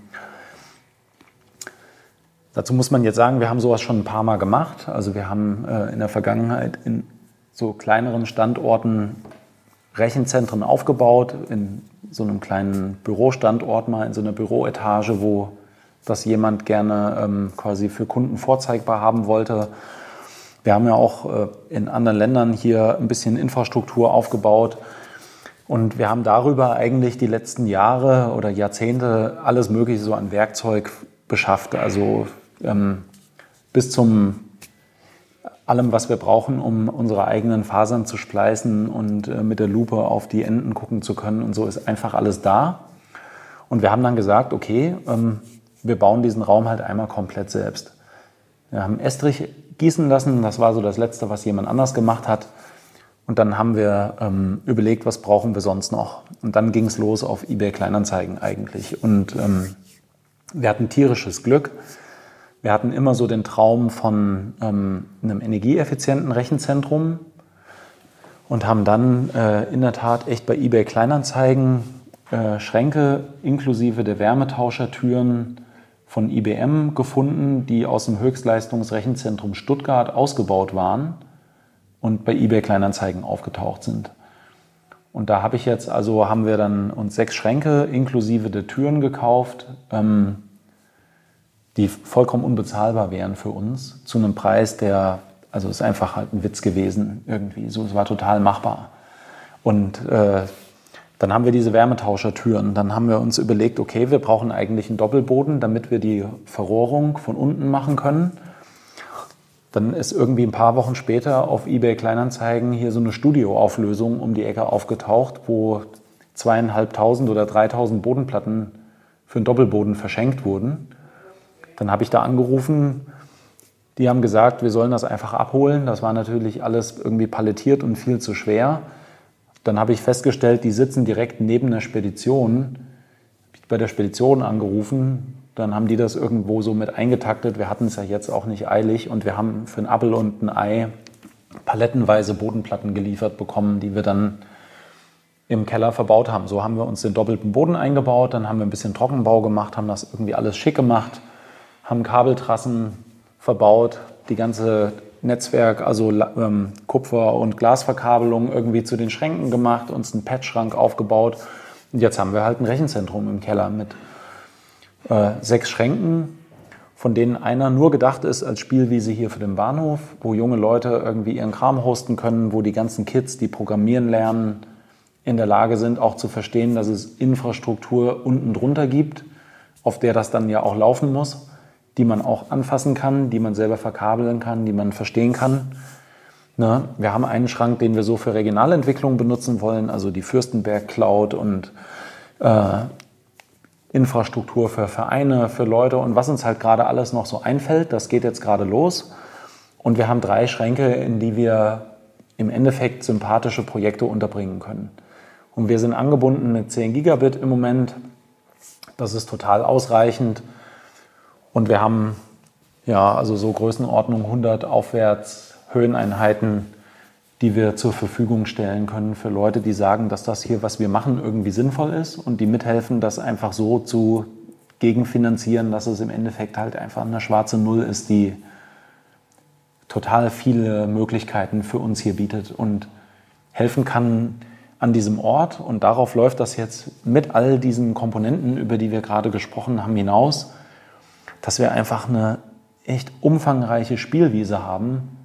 dazu muss man jetzt sagen, wir haben sowas schon ein paar Mal gemacht. Also wir haben äh, in der Vergangenheit in so kleineren Standorten Rechenzentren aufgebaut, in so einem kleinen Bürostandort mal, in so einer Büroetage, wo das jemand gerne ähm, quasi für Kunden vorzeigbar haben wollte. Wir haben ja auch äh, in anderen Ländern hier ein bisschen Infrastruktur aufgebaut. Und wir haben darüber eigentlich die letzten Jahre oder Jahrzehnte alles Mögliche so an Werkzeug beschafft. Also ähm, bis zum allem, was wir brauchen, um unsere eigenen Fasern zu spleißen und äh, mit der Lupe auf die Enden gucken zu können. Und so ist einfach alles da. Und wir haben dann gesagt, okay, ähm, wir bauen diesen Raum halt einmal komplett selbst. Wir haben Estrich gießen lassen, das war so das Letzte, was jemand anders gemacht hat. Und dann haben wir ähm, überlegt, was brauchen wir sonst noch. Und dann ging es los auf eBay Kleinanzeigen eigentlich. Und ähm, wir hatten tierisches Glück. Wir hatten immer so den Traum von ähm, einem energieeffizienten Rechenzentrum und haben dann äh, in der Tat echt bei eBay Kleinanzeigen äh, Schränke inklusive der Wärmetauschertüren von IBM gefunden, die aus dem Höchstleistungsrechenzentrum Stuttgart ausgebaut waren und bei eBay Kleinanzeigen aufgetaucht sind. Und da habe ich jetzt, also haben wir dann uns sechs Schränke inklusive der Türen gekauft. Ähm, die vollkommen unbezahlbar wären für uns, zu einem Preis, der, also ist einfach halt ein Witz gewesen irgendwie. So, es war total machbar. Und äh, dann haben wir diese Wärmetauschertüren. Dann haben wir uns überlegt, okay, wir brauchen eigentlich einen Doppelboden, damit wir die Verrohrung von unten machen können. Dann ist irgendwie ein paar Wochen später auf eBay Kleinanzeigen hier so eine Studioauflösung um die Ecke aufgetaucht, wo zweieinhalbtausend oder dreitausend Bodenplatten für einen Doppelboden verschenkt wurden. Dann habe ich da angerufen. Die haben gesagt, wir sollen das einfach abholen. Das war natürlich alles irgendwie palettiert und viel zu schwer. Dann habe ich festgestellt, die sitzen direkt neben der Spedition. Bei der Spedition angerufen. Dann haben die das irgendwo so mit eingetaktet. Wir hatten es ja jetzt auch nicht eilig und wir haben für ein Appel und ein Ei palettenweise Bodenplatten geliefert bekommen, die wir dann im Keller verbaut haben. So haben wir uns den doppelten Boden eingebaut, dann haben wir ein bisschen Trockenbau gemacht, haben das irgendwie alles schick gemacht, haben Kabeltrassen verbaut, die ganze Netzwerk, also ähm, Kupfer- und Glasverkabelung irgendwie zu den Schränken gemacht, uns einen Patchschrank aufgebaut. Und jetzt haben wir halt ein Rechenzentrum im Keller mit äh, sechs Schränken, von denen einer nur gedacht ist als Spielwiese hier für den Bahnhof, wo junge Leute irgendwie ihren Kram hosten können, wo die ganzen Kids, die programmieren lernen, in der Lage sind, auch zu verstehen, dass es Infrastruktur unten drunter gibt, auf der das dann ja auch laufen muss, die man auch anfassen kann, die man selber verkabeln kann, die man verstehen kann. Ne? Wir haben einen Schrank, den wir so für Regionalentwicklung benutzen wollen, also die Fürstenberg Cloud und äh, Infrastruktur für Vereine, für Leute und was uns halt gerade alles noch so einfällt, das geht jetzt gerade los. Und wir haben drei Schränke, in die wir im Endeffekt sympathische Projekte unterbringen können. Und wir sind angebunden mit 10 Gigabit im Moment. Das ist total ausreichend. Und wir haben ja also so Größenordnung 100 aufwärts Höheneinheiten, die wir zur Verfügung stellen können für Leute, die sagen, dass das hier, was wir machen, irgendwie sinnvoll ist und die mithelfen, das einfach so zu gegenfinanzieren, dass es im Endeffekt halt einfach eine schwarze Null ist, die total viele Möglichkeiten für uns hier bietet und helfen kann an diesem Ort. Und darauf läuft das jetzt mit all diesen Komponenten, über die wir gerade gesprochen haben, hinaus, dass wir einfach eine echt umfangreiche Spielwiese haben,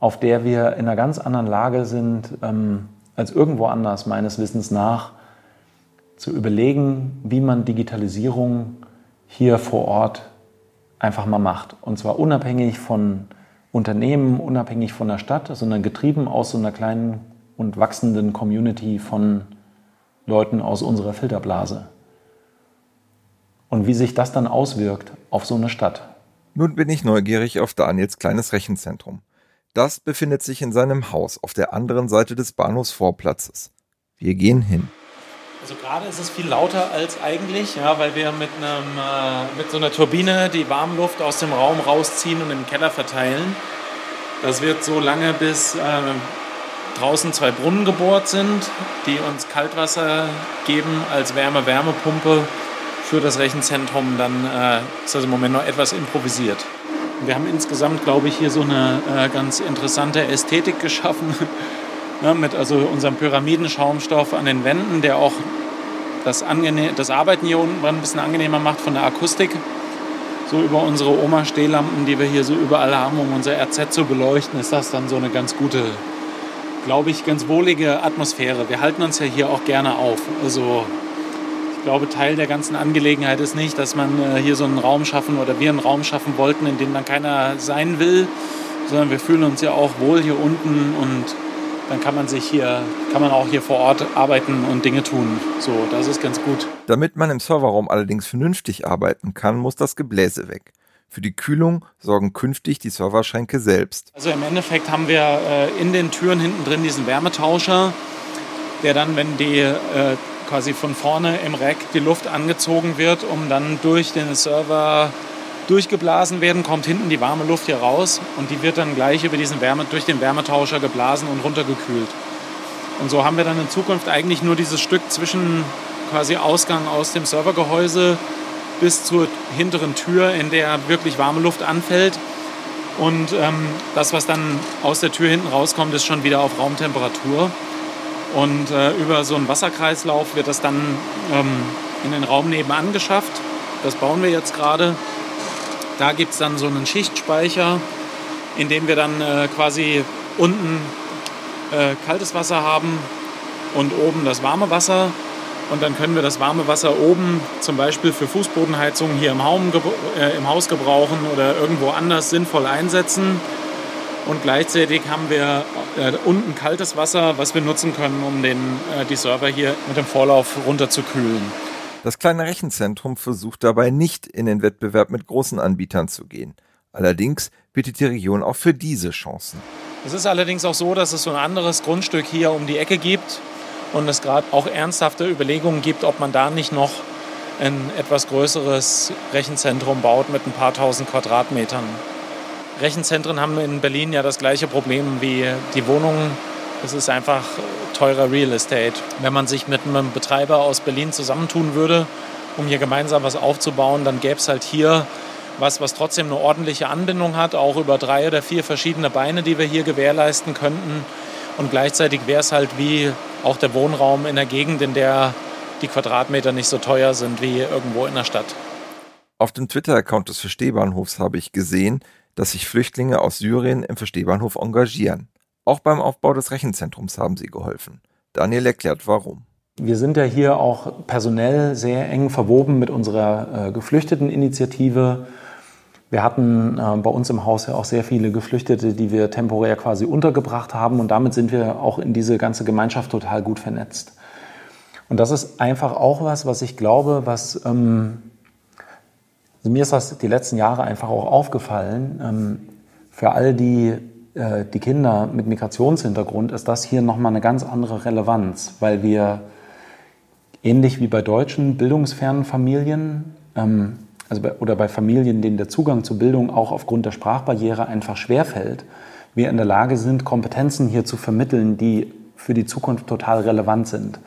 auf der wir in einer ganz anderen Lage sind ähm, als irgendwo anders, meines Wissens nach, zu überlegen, wie man Digitalisierung hier vor Ort einfach mal macht. Und zwar unabhängig von Unternehmen, unabhängig von der Stadt, sondern getrieben aus so einer kleinen und wachsenden Community von Leuten aus unserer Filterblase. Und wie sich das dann auswirkt auf so eine Stadt. Nun bin ich neugierig auf Daniels kleines Rechenzentrum. Das befindet sich in seinem Haus auf der anderen Seite des Bahnhofsvorplatzes. Wir gehen hin. Also gerade ist es viel lauter als eigentlich, ja, weil wir mit, einem, äh, mit so einer Turbine die Warmluft aus dem Raum rausziehen und im Keller verteilen. Das wird so lange, bis äh, draußen zwei Brunnen gebohrt sind, die uns Kaltwasser geben als Wärme-Wärmepumpe für das Rechenzentrum. Dann äh, ist das im Moment noch etwas improvisiert. Wir haben insgesamt, glaube ich, hier so eine äh, ganz interessante Ästhetik geschaffen. ja, mit also unserem Pyramidenschaumstoff an den Wänden, der auch das, das Arbeiten hier unten ein bisschen angenehmer macht von der Akustik. So über unsere Oma-Stehlampen, die wir hier so überall haben, um unser RZ zu beleuchten, ist das dann so eine ganz gute, glaube ich, ganz wohlige Atmosphäre. Wir halten uns ja hier auch gerne auf. Also glaube, Teil der ganzen Angelegenheit ist nicht, dass man äh, hier so einen Raum schaffen oder wir einen Raum schaffen wollten, in dem dann keiner sein will, sondern wir fühlen uns ja auch wohl hier unten und dann kann man sich hier, kann man auch hier vor Ort arbeiten und Dinge tun. So, das ist ganz gut. Damit man im Serverraum allerdings vernünftig arbeiten kann, muss das Gebläse weg. Für die Kühlung sorgen künftig die Serverschränke selbst. Also im Endeffekt haben wir äh, in den Türen hinten drin diesen Wärmetauscher, der dann, wenn die äh, quasi von vorne im Rack die Luft angezogen wird, um dann durch den Server durchgeblasen werden, kommt hinten die warme Luft hier raus und die wird dann gleich über diesen Wärme, durch den Wärmetauscher geblasen und runtergekühlt. Und so haben wir dann in Zukunft eigentlich nur dieses Stück zwischen quasi Ausgang aus dem Servergehäuse bis zur hinteren Tür, in der wirklich warme Luft anfällt. Und ähm, das, was dann aus der Tür hinten rauskommt, ist schon wieder auf Raumtemperatur. Und äh, über so einen Wasserkreislauf wird das dann ähm, in den Raum nebenan geschafft. Das bauen wir jetzt gerade. Da gibt es dann so einen Schichtspeicher, in dem wir dann äh, quasi unten äh, kaltes Wasser haben und oben das warme Wasser. Und dann können wir das warme Wasser oben zum Beispiel für Fußbodenheizung hier im, Haum, äh, im Haus gebrauchen oder irgendwo anders sinnvoll einsetzen. Und gleichzeitig haben wir äh, unten kaltes Wasser, was wir nutzen können, um den, äh, die Server hier mit dem Vorlauf runterzukühlen. Das kleine Rechenzentrum versucht dabei nicht in den Wettbewerb mit großen Anbietern zu gehen. Allerdings bietet die Region auch für diese Chancen. Es ist allerdings auch so, dass es so ein anderes Grundstück hier um die Ecke gibt und es gerade auch ernsthafte Überlegungen gibt, ob man da nicht noch ein etwas größeres Rechenzentrum baut mit ein paar tausend Quadratmetern. Rechenzentren haben in Berlin ja das gleiche Problem wie die Wohnungen. Es ist einfach teurer Real Estate. Wenn man sich mit einem Betreiber aus Berlin zusammentun würde, um hier gemeinsam was aufzubauen, dann gäbe es halt hier was, was trotzdem eine ordentliche Anbindung hat, auch über drei oder vier verschiedene Beine, die wir hier gewährleisten könnten. Und gleichzeitig wäre es halt wie auch der Wohnraum in der Gegend, in der die Quadratmeter nicht so teuer sind wie irgendwo in der Stadt. Auf dem Twitter-Account des Verstehbahnhofs habe ich gesehen, dass sich Flüchtlinge aus Syrien im Verstehbahnhof engagieren. Auch beim Aufbau des Rechenzentrums haben sie geholfen. Daniel erklärt warum. Wir sind ja hier auch personell sehr eng verwoben mit unserer äh, Geflüchteteninitiative. Wir hatten äh, bei uns im Haus ja auch sehr viele Geflüchtete, die wir temporär quasi untergebracht haben und damit sind wir auch in diese ganze Gemeinschaft total gut vernetzt. Und das ist einfach auch was, was ich glaube, was ähm, also mir ist das die letzten Jahre einfach auch aufgefallen. Ähm, für all die, äh, die Kinder mit Migrationshintergrund ist das hier nochmal eine ganz andere Relevanz, weil wir ähnlich wie bei deutschen bildungsfernen Familien, ähm, also bei, oder bei Familien, denen der Zugang zur Bildung auch aufgrund der Sprachbarriere einfach schwerfällt, wir in der Lage sind, Kompetenzen hier zu vermitteln, die für die Zukunft total relevant sind.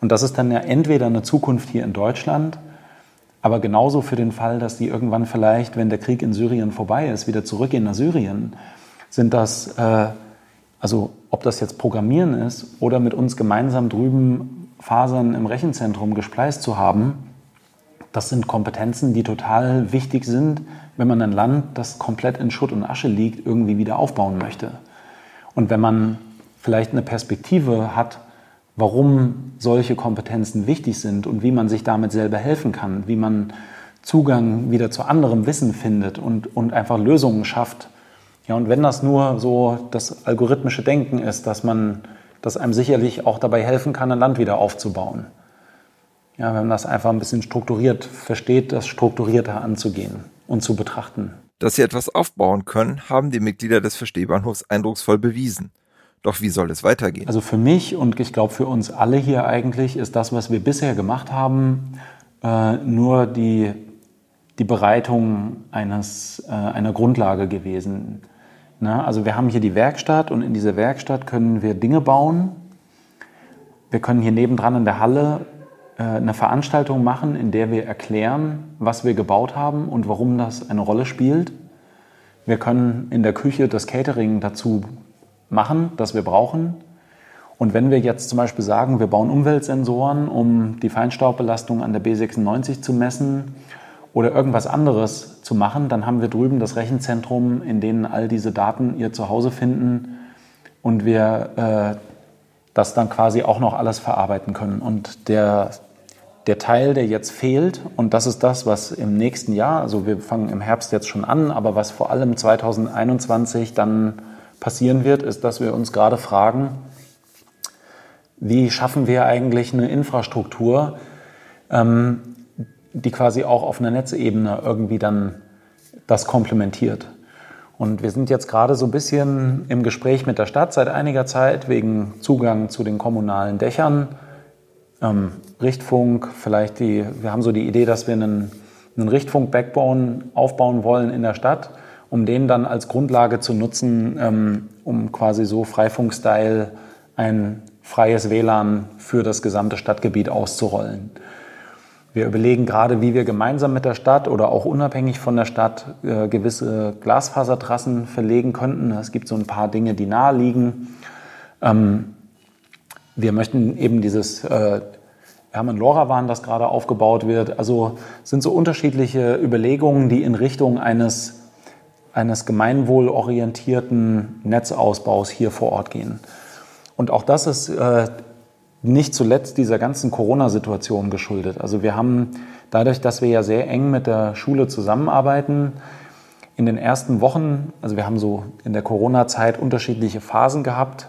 Und das ist dann ja entweder eine Zukunft hier in Deutschland, aber genauso für den Fall, dass die irgendwann vielleicht, wenn der Krieg in Syrien vorbei ist, wieder zurückgehen nach Syrien, sind das, äh, also ob das jetzt Programmieren ist oder mit uns gemeinsam drüben Fasern im Rechenzentrum gespleist zu haben, das sind Kompetenzen, die total wichtig sind, wenn man ein Land, das komplett in Schutt und Asche liegt, irgendwie wieder aufbauen möchte. Und wenn man vielleicht eine Perspektive hat, warum solche Kompetenzen wichtig sind und wie man sich damit selber helfen kann, wie man Zugang wieder zu anderem Wissen findet und, und einfach Lösungen schafft. Ja, und wenn das nur so das algorithmische Denken ist, dass man, das einem sicherlich auch dabei helfen kann, ein Land wieder aufzubauen. Ja, wenn man das einfach ein bisschen strukturiert versteht, das strukturierter anzugehen und zu betrachten. Dass sie etwas aufbauen können, haben die Mitglieder des Verstehbahnhofs eindrucksvoll bewiesen. Doch wie soll es weitergehen? Also für mich und ich glaube für uns alle hier eigentlich ist das, was wir bisher gemacht haben, äh, nur die, die Bereitung eines, äh, einer Grundlage gewesen. Na, also wir haben hier die Werkstatt und in dieser Werkstatt können wir Dinge bauen. Wir können hier nebendran in der Halle äh, eine Veranstaltung machen, in der wir erklären, was wir gebaut haben und warum das eine Rolle spielt. Wir können in der Küche das Catering dazu machen, das wir brauchen. Und wenn wir jetzt zum Beispiel sagen, wir bauen Umweltsensoren, um die Feinstaubbelastung an der B96 zu messen oder irgendwas anderes zu machen, dann haben wir drüben das Rechenzentrum, in dem all diese Daten ihr Zuhause finden und wir äh, das dann quasi auch noch alles verarbeiten können. Und der, der Teil, der jetzt fehlt, und das ist das, was im nächsten Jahr, also wir fangen im Herbst jetzt schon an, aber was vor allem 2021 dann passieren wird, ist, dass wir uns gerade fragen, wie schaffen wir eigentlich eine Infrastruktur, ähm, die quasi auch auf einer Netzebene irgendwie dann das komplementiert. Und wir sind jetzt gerade so ein bisschen im Gespräch mit der Stadt seit einiger Zeit wegen Zugang zu den kommunalen Dächern, ähm, Richtfunk, vielleicht die, wir haben so die Idee, dass wir einen, einen Richtfunk-Backbone aufbauen wollen in der Stadt um den dann als Grundlage zu nutzen, ähm, um quasi so Freifunk-Style ein freies WLAN für das gesamte Stadtgebiet auszurollen. Wir überlegen gerade, wie wir gemeinsam mit der Stadt oder auch unabhängig von der Stadt äh, gewisse Glasfasertrassen verlegen könnten. Es gibt so ein paar Dinge, die nahe liegen. Ähm, wir möchten eben dieses äh, Hermann Lorawan, das gerade aufgebaut wird. Also sind so unterschiedliche Überlegungen, die in Richtung eines eines gemeinwohlorientierten Netzausbaus hier vor Ort gehen. Und auch das ist äh, nicht zuletzt dieser ganzen Corona-Situation geschuldet. Also wir haben dadurch, dass wir ja sehr eng mit der Schule zusammenarbeiten, in den ersten Wochen, also wir haben so in der Corona-Zeit unterschiedliche Phasen gehabt.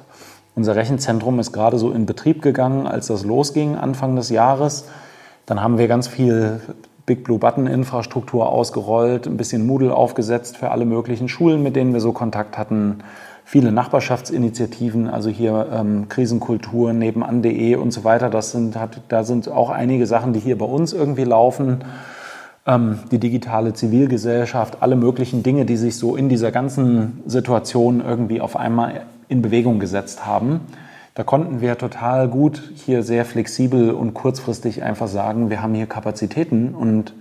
Unser Rechenzentrum ist gerade so in Betrieb gegangen, als das losging, Anfang des Jahres. Dann haben wir ganz viel Big Blue Button Infrastruktur ausgerollt, ein bisschen Moodle aufgesetzt für alle möglichen Schulen, mit denen wir so Kontakt hatten. Viele Nachbarschaftsinitiativen, also hier ähm, Krisenkultur, nebenan.de und so weiter. Das sind, hat, da sind auch einige Sachen, die hier bei uns irgendwie laufen. Ähm, die digitale Zivilgesellschaft, alle möglichen Dinge, die sich so in dieser ganzen Situation irgendwie auf einmal in Bewegung gesetzt haben. Da konnten wir total gut hier sehr flexibel und kurzfristig einfach sagen, wir haben hier Kapazitäten und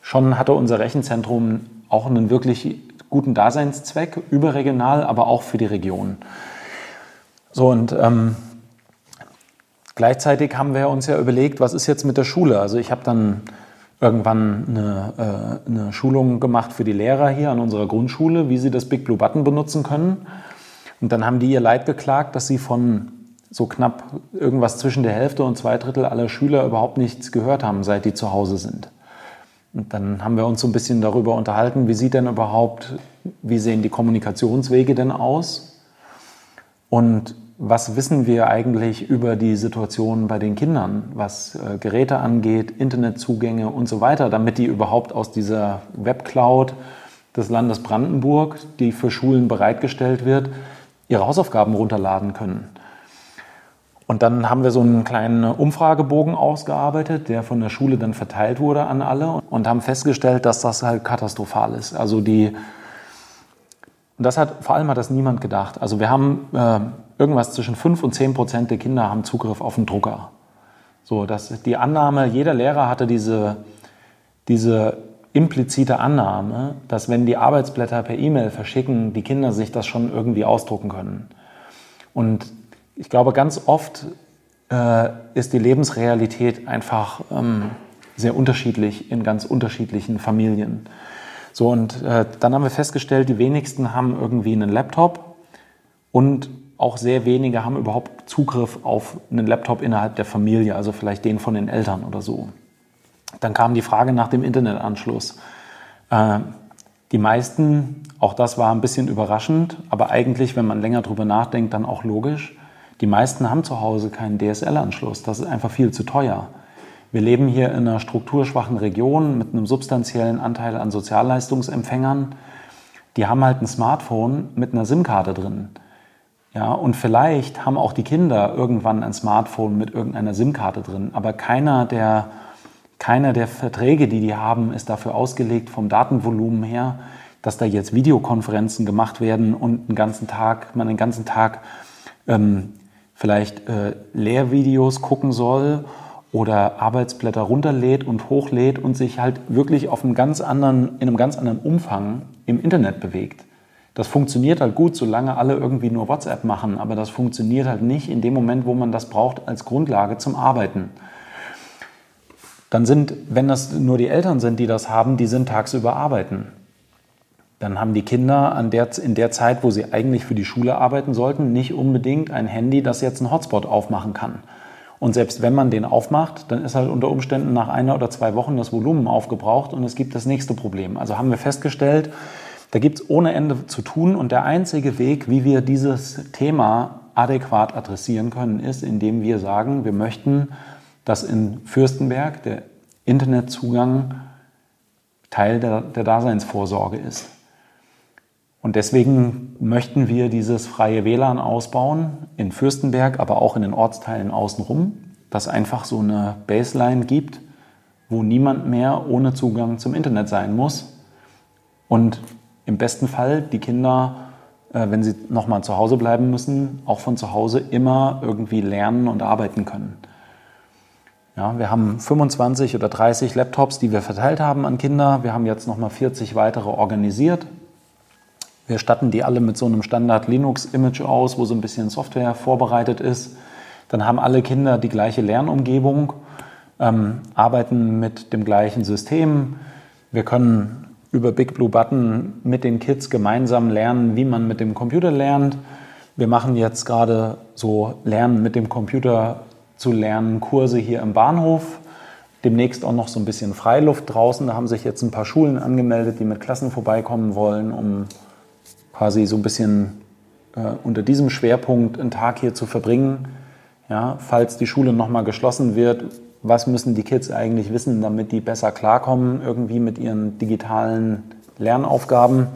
schon hatte unser Rechenzentrum auch einen wirklich guten Daseinszweck, überregional, aber auch für die Region. So und ähm, gleichzeitig haben wir uns ja überlegt, was ist jetzt mit der Schule? Also ich habe dann irgendwann eine, äh, eine Schulung gemacht für die Lehrer hier an unserer Grundschule, wie sie das Big Blue Button benutzen können. Und dann haben die ihr Leid geklagt, dass sie von so knapp irgendwas zwischen der Hälfte und zwei Drittel aller Schüler überhaupt nichts gehört haben, seit die zu Hause sind. Und dann haben wir uns so ein bisschen darüber unterhalten, wie sieht denn überhaupt, wie sehen die Kommunikationswege denn aus? Und was wissen wir eigentlich über die Situation bei den Kindern, was äh, Geräte angeht, Internetzugänge und so weiter, damit die überhaupt aus dieser Webcloud des Landes Brandenburg, die für Schulen bereitgestellt wird, ihre Hausaufgaben runterladen können. Und dann haben wir so einen kleinen Umfragebogen ausgearbeitet, der von der Schule dann verteilt wurde an alle und haben festgestellt, dass das halt katastrophal ist. Also die und das hat vor allem hat das niemand gedacht. Also wir haben äh, irgendwas zwischen 5 und 10 Prozent der Kinder haben Zugriff auf einen Drucker. So, dass die Annahme, jeder Lehrer hatte diese, diese implizite Annahme, dass wenn die Arbeitsblätter per E-Mail verschicken, die Kinder sich das schon irgendwie ausdrucken können. Und ich glaube, ganz oft äh, ist die Lebensrealität einfach ähm, sehr unterschiedlich in ganz unterschiedlichen Familien. So, und äh, dann haben wir festgestellt, die wenigsten haben irgendwie einen Laptop und auch sehr wenige haben überhaupt Zugriff auf einen Laptop innerhalb der Familie, also vielleicht den von den Eltern oder so. Dann kam die Frage nach dem Internetanschluss. Äh, die meisten, auch das war ein bisschen überraschend, aber eigentlich, wenn man länger drüber nachdenkt, dann auch logisch. Die meisten haben zu Hause keinen DSL-Anschluss. Das ist einfach viel zu teuer. Wir leben hier in einer strukturschwachen Region mit einem substanziellen Anteil an Sozialleistungsempfängern. Die haben halt ein Smartphone mit einer SIM-Karte drin. Ja, und vielleicht haben auch die Kinder irgendwann ein Smartphone mit irgendeiner SIM-Karte drin. Aber keiner der, keiner der Verträge, die die haben, ist dafür ausgelegt vom Datenvolumen her, dass da jetzt Videokonferenzen gemacht werden und einen ganzen Tag, man den ganzen Tag ähm, vielleicht äh, Lehrvideos gucken soll oder Arbeitsblätter runterlädt und hochlädt und sich halt wirklich auf einem ganz anderen, in einem ganz anderen Umfang im Internet bewegt. Das funktioniert halt gut, solange alle irgendwie nur WhatsApp machen, aber das funktioniert halt nicht in dem Moment, wo man das braucht als Grundlage zum Arbeiten. Dann sind, wenn das nur die Eltern sind, die das haben, die sind tagsüber arbeiten. Dann haben die Kinder an der, in der Zeit, wo sie eigentlich für die Schule arbeiten sollten, nicht unbedingt ein Handy, das jetzt einen Hotspot aufmachen kann. Und selbst wenn man den aufmacht, dann ist halt unter Umständen nach einer oder zwei Wochen das Volumen aufgebraucht und es gibt das nächste Problem. Also haben wir festgestellt, da gibt es ohne Ende zu tun und der einzige Weg, wie wir dieses Thema adäquat adressieren können, ist, indem wir sagen, wir möchten, dass in Fürstenberg der Internetzugang Teil der, der Daseinsvorsorge ist. Und deswegen möchten wir dieses freie WLAN ausbauen in Fürstenberg, aber auch in den Ortsteilen außenrum, dass einfach so eine Baseline gibt, wo niemand mehr ohne Zugang zum Internet sein muss. Und im besten Fall die Kinder, äh, wenn sie nochmal zu Hause bleiben müssen, auch von zu Hause immer irgendwie lernen und arbeiten können. Ja, wir haben 25 oder 30 Laptops, die wir verteilt haben an Kinder. Wir haben jetzt nochmal 40 weitere organisiert. Wir statten die alle mit so einem Standard Linux-Image aus, wo so ein bisschen Software vorbereitet ist. Dann haben alle Kinder die gleiche Lernumgebung, ähm, arbeiten mit dem gleichen System. Wir können über Big Blue Button mit den Kids gemeinsam lernen, wie man mit dem Computer lernt. Wir machen jetzt gerade so Lernen mit dem Computer zu lernen Kurse hier im Bahnhof demnächst auch noch so ein bisschen Freiluft draußen. Da haben sich jetzt ein paar Schulen angemeldet, die mit Klassen vorbeikommen wollen, um quasi so ein bisschen äh, unter diesem Schwerpunkt einen Tag hier zu verbringen. Ja, falls die Schule nochmal geschlossen wird, was müssen die Kids eigentlich wissen, damit die besser klarkommen irgendwie mit ihren digitalen Lernaufgaben.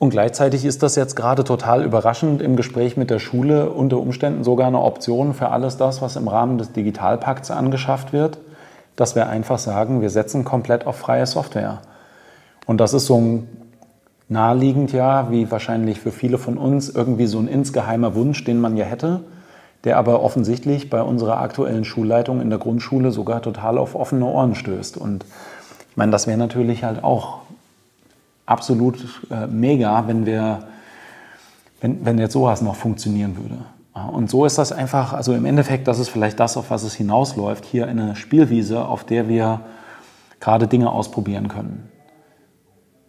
Und gleichzeitig ist das jetzt gerade total überraschend im Gespräch mit der Schule unter Umständen sogar eine Option für alles das, was im Rahmen des Digitalpakts angeschafft wird, dass wir einfach sagen, wir setzen komplett auf freie Software. Und das ist so ein naheliegend ja, wie wahrscheinlich für viele von uns, irgendwie so ein insgeheimer Wunsch, den man ja hätte, der aber offensichtlich bei unserer aktuellen Schulleitung in der Grundschule sogar total auf offene Ohren stößt. Und ich meine, das wäre natürlich halt auch absolut äh, mega, wenn wir, wenn, wenn jetzt sowas noch funktionieren würde. Und so ist das einfach, also im Endeffekt, das ist vielleicht das, auf was es hinausläuft, hier eine Spielwiese, auf der wir gerade Dinge ausprobieren können.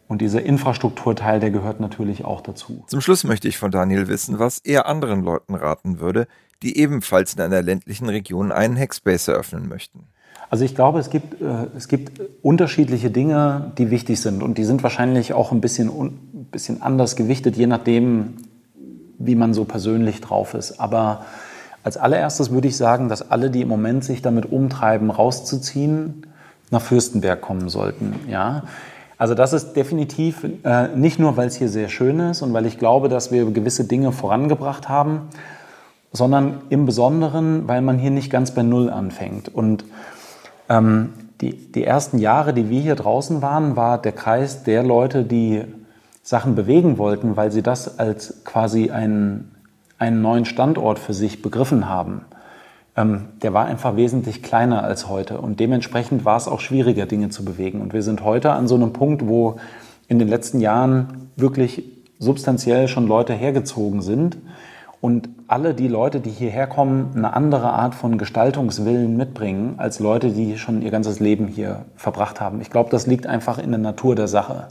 Und dieser Infrastrukturteil, der gehört natürlich auch dazu. Zum Schluss möchte ich von Daniel wissen, was er anderen Leuten raten würde, die ebenfalls in einer ländlichen Region einen Hackspace eröffnen möchten. Also ich glaube, es gibt, äh, es gibt unterschiedliche Dinge, die wichtig sind und die sind wahrscheinlich auch ein bisschen, ein bisschen anders gewichtet, je nachdem, wie man so persönlich drauf ist. Aber als allererstes würde ich sagen, dass alle, die im Moment sich damit umtreiben, rauszuziehen, nach Fürstenberg kommen sollten. Ja? Also das ist definitiv äh, nicht nur, weil es hier sehr schön ist und weil ich glaube, dass wir gewisse Dinge vorangebracht haben, sondern im Besonderen, weil man hier nicht ganz bei Null anfängt. Und ähm, die, die ersten Jahre, die wir hier draußen waren, war der Kreis der Leute, die Sachen bewegen wollten, weil sie das als quasi einen, einen neuen Standort für sich begriffen haben. Ähm, der war einfach wesentlich kleiner als heute und dementsprechend war es auch schwieriger, Dinge zu bewegen. Und wir sind heute an so einem Punkt, wo in den letzten Jahren wirklich substanziell schon Leute hergezogen sind und alle die Leute, die hierher kommen, eine andere Art von Gestaltungswillen mitbringen als Leute, die schon ihr ganzes Leben hier verbracht haben. Ich glaube, das liegt einfach in der Natur der Sache.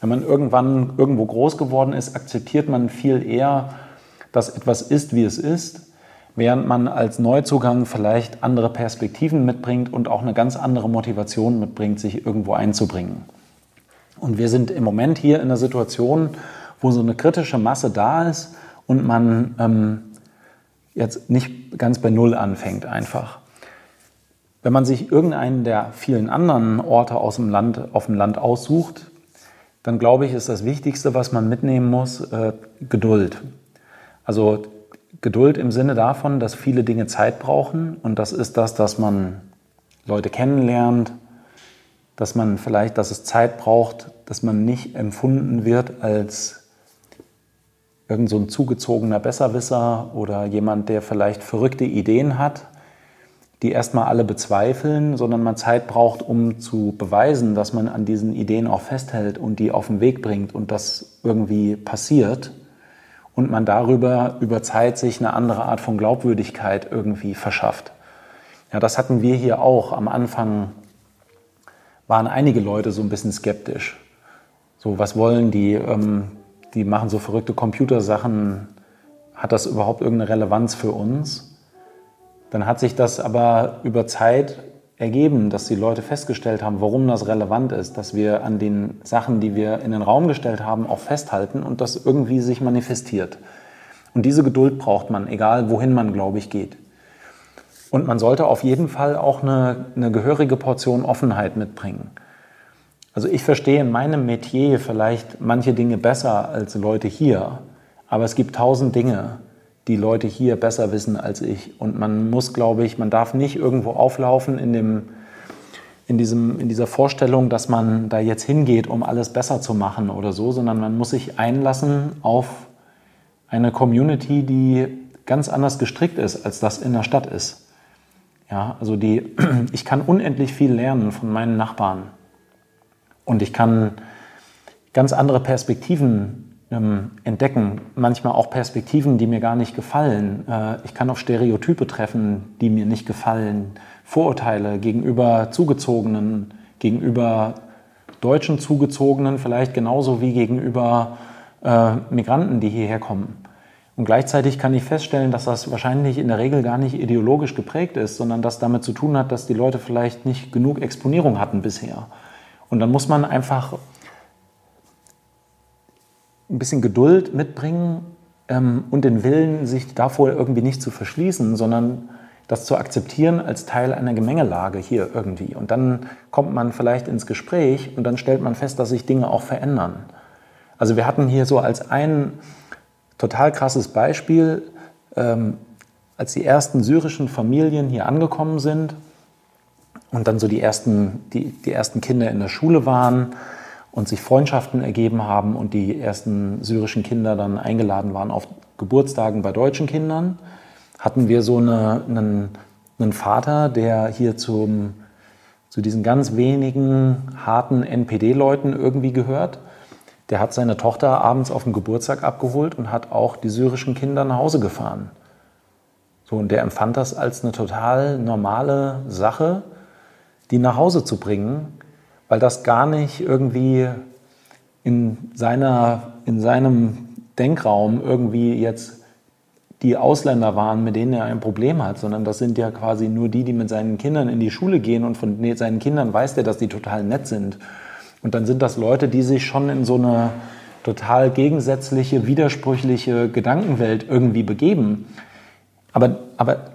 Wenn man irgendwann irgendwo groß geworden ist, akzeptiert man viel eher, dass etwas ist, wie es ist, während man als Neuzugang vielleicht andere Perspektiven mitbringt und auch eine ganz andere Motivation mitbringt, sich irgendwo einzubringen. Und wir sind im Moment hier in einer Situation, wo so eine kritische Masse da ist, und man ähm, jetzt nicht ganz bei Null anfängt einfach. Wenn man sich irgendeinen der vielen anderen Orte aus dem Land, auf dem Land aussucht, dann glaube ich, ist das Wichtigste, was man mitnehmen muss, äh, Geduld. Also Geduld im Sinne davon, dass viele Dinge Zeit brauchen und das ist das, dass man Leute kennenlernt, dass man vielleicht, dass es Zeit braucht, dass man nicht empfunden wird als irgend so ein zugezogener Besserwisser oder jemand, der vielleicht verrückte Ideen hat, die erstmal alle bezweifeln, sondern man Zeit braucht, um zu beweisen, dass man an diesen Ideen auch festhält und die auf den Weg bringt und das irgendwie passiert und man darüber über Zeit sich eine andere Art von Glaubwürdigkeit irgendwie verschafft. Ja, das hatten wir hier auch. Am Anfang waren einige Leute so ein bisschen skeptisch. So, was wollen die? Ähm, die machen so verrückte Computersachen, hat das überhaupt irgendeine Relevanz für uns? Dann hat sich das aber über Zeit ergeben, dass die Leute festgestellt haben, warum das relevant ist, dass wir an den Sachen, die wir in den Raum gestellt haben, auch festhalten und das irgendwie sich manifestiert. Und diese Geduld braucht man, egal wohin man, glaube ich, geht. Und man sollte auf jeden Fall auch eine, eine gehörige Portion Offenheit mitbringen. Also ich verstehe in meinem Metier vielleicht manche Dinge besser als Leute hier, aber es gibt tausend Dinge, die Leute hier besser wissen als ich. Und man muss, glaube ich, man darf nicht irgendwo auflaufen in, dem, in, diesem, in dieser Vorstellung, dass man da jetzt hingeht, um alles besser zu machen oder so, sondern man muss sich einlassen auf eine Community, die ganz anders gestrickt ist, als das in der Stadt ist. Ja, also die, ich kann unendlich viel lernen von meinen Nachbarn. Und ich kann ganz andere Perspektiven ähm, entdecken, manchmal auch Perspektiven, die mir gar nicht gefallen. Äh, ich kann auf Stereotype treffen, die mir nicht gefallen, Vorurteile gegenüber Zugezogenen, gegenüber deutschen Zugezogenen, vielleicht genauso wie gegenüber äh, Migranten, die hierher kommen. Und gleichzeitig kann ich feststellen, dass das wahrscheinlich in der Regel gar nicht ideologisch geprägt ist, sondern das damit zu tun hat, dass die Leute vielleicht nicht genug Exponierung hatten bisher. Und dann muss man einfach ein bisschen Geduld mitbringen ähm, und den Willen, sich davor irgendwie nicht zu verschließen, sondern das zu akzeptieren als Teil einer Gemengelage hier irgendwie. Und dann kommt man vielleicht ins Gespräch und dann stellt man fest, dass sich Dinge auch verändern. Also wir hatten hier so als ein total krasses Beispiel, ähm, als die ersten syrischen Familien hier angekommen sind und dann so die ersten, die, die ersten Kinder in der Schule waren und sich Freundschaften ergeben haben und die ersten syrischen Kinder dann eingeladen waren auf Geburtstagen bei deutschen Kindern hatten wir so eine, einen, einen Vater, der hier zum, zu diesen ganz wenigen harten NPD-Leuten irgendwie gehört. Der hat seine Tochter abends auf dem Geburtstag abgeholt und hat auch die syrischen Kinder nach Hause gefahren. So, und der empfand das als eine total normale Sache, die nach Hause zu bringen, weil das gar nicht irgendwie in, seiner, in seinem Denkraum irgendwie jetzt die Ausländer waren, mit denen er ein Problem hat, sondern das sind ja quasi nur die, die mit seinen Kindern in die Schule gehen und von seinen Kindern weiß er, dass die total nett sind. Und dann sind das Leute, die sich schon in so eine total gegensätzliche, widersprüchliche Gedankenwelt irgendwie begeben. Aber, aber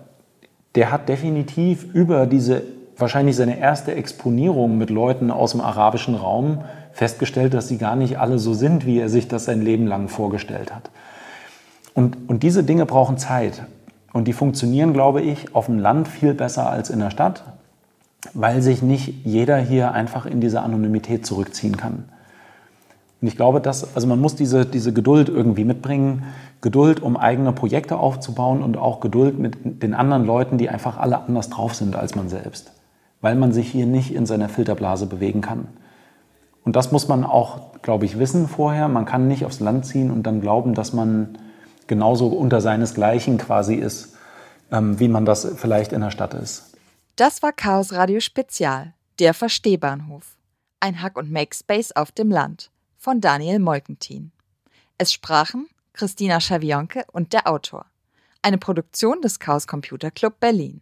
der hat definitiv über diese, wahrscheinlich seine erste Exponierung mit Leuten aus dem arabischen Raum festgestellt, dass sie gar nicht alle so sind, wie er sich das sein Leben lang vorgestellt hat. Und, und diese Dinge brauchen Zeit. Und die funktionieren, glaube ich, auf dem Land viel besser als in der Stadt, weil sich nicht jeder hier einfach in diese Anonymität zurückziehen kann. Und ich glaube, dass, also man muss diese, diese Geduld irgendwie mitbringen. Geduld, um eigene Projekte aufzubauen und auch Geduld mit den anderen Leuten, die einfach alle anders drauf sind als man selbst. Weil man sich hier nicht in seiner Filterblase bewegen kann. Und das muss man auch, glaube ich, wissen vorher. Man kann nicht aufs Land ziehen und dann glauben, dass man genauso unter seinesgleichen quasi ist, ähm, wie man das vielleicht in der Stadt ist. Das war Chaos Radio Spezial, der Verstehbahnhof. Ein Hack- und Make-Space auf dem Land von Daniel Molkentin. Es sprachen Christina Schawionke und der Autor. Eine Produktion des Chaos Computer Club Berlin.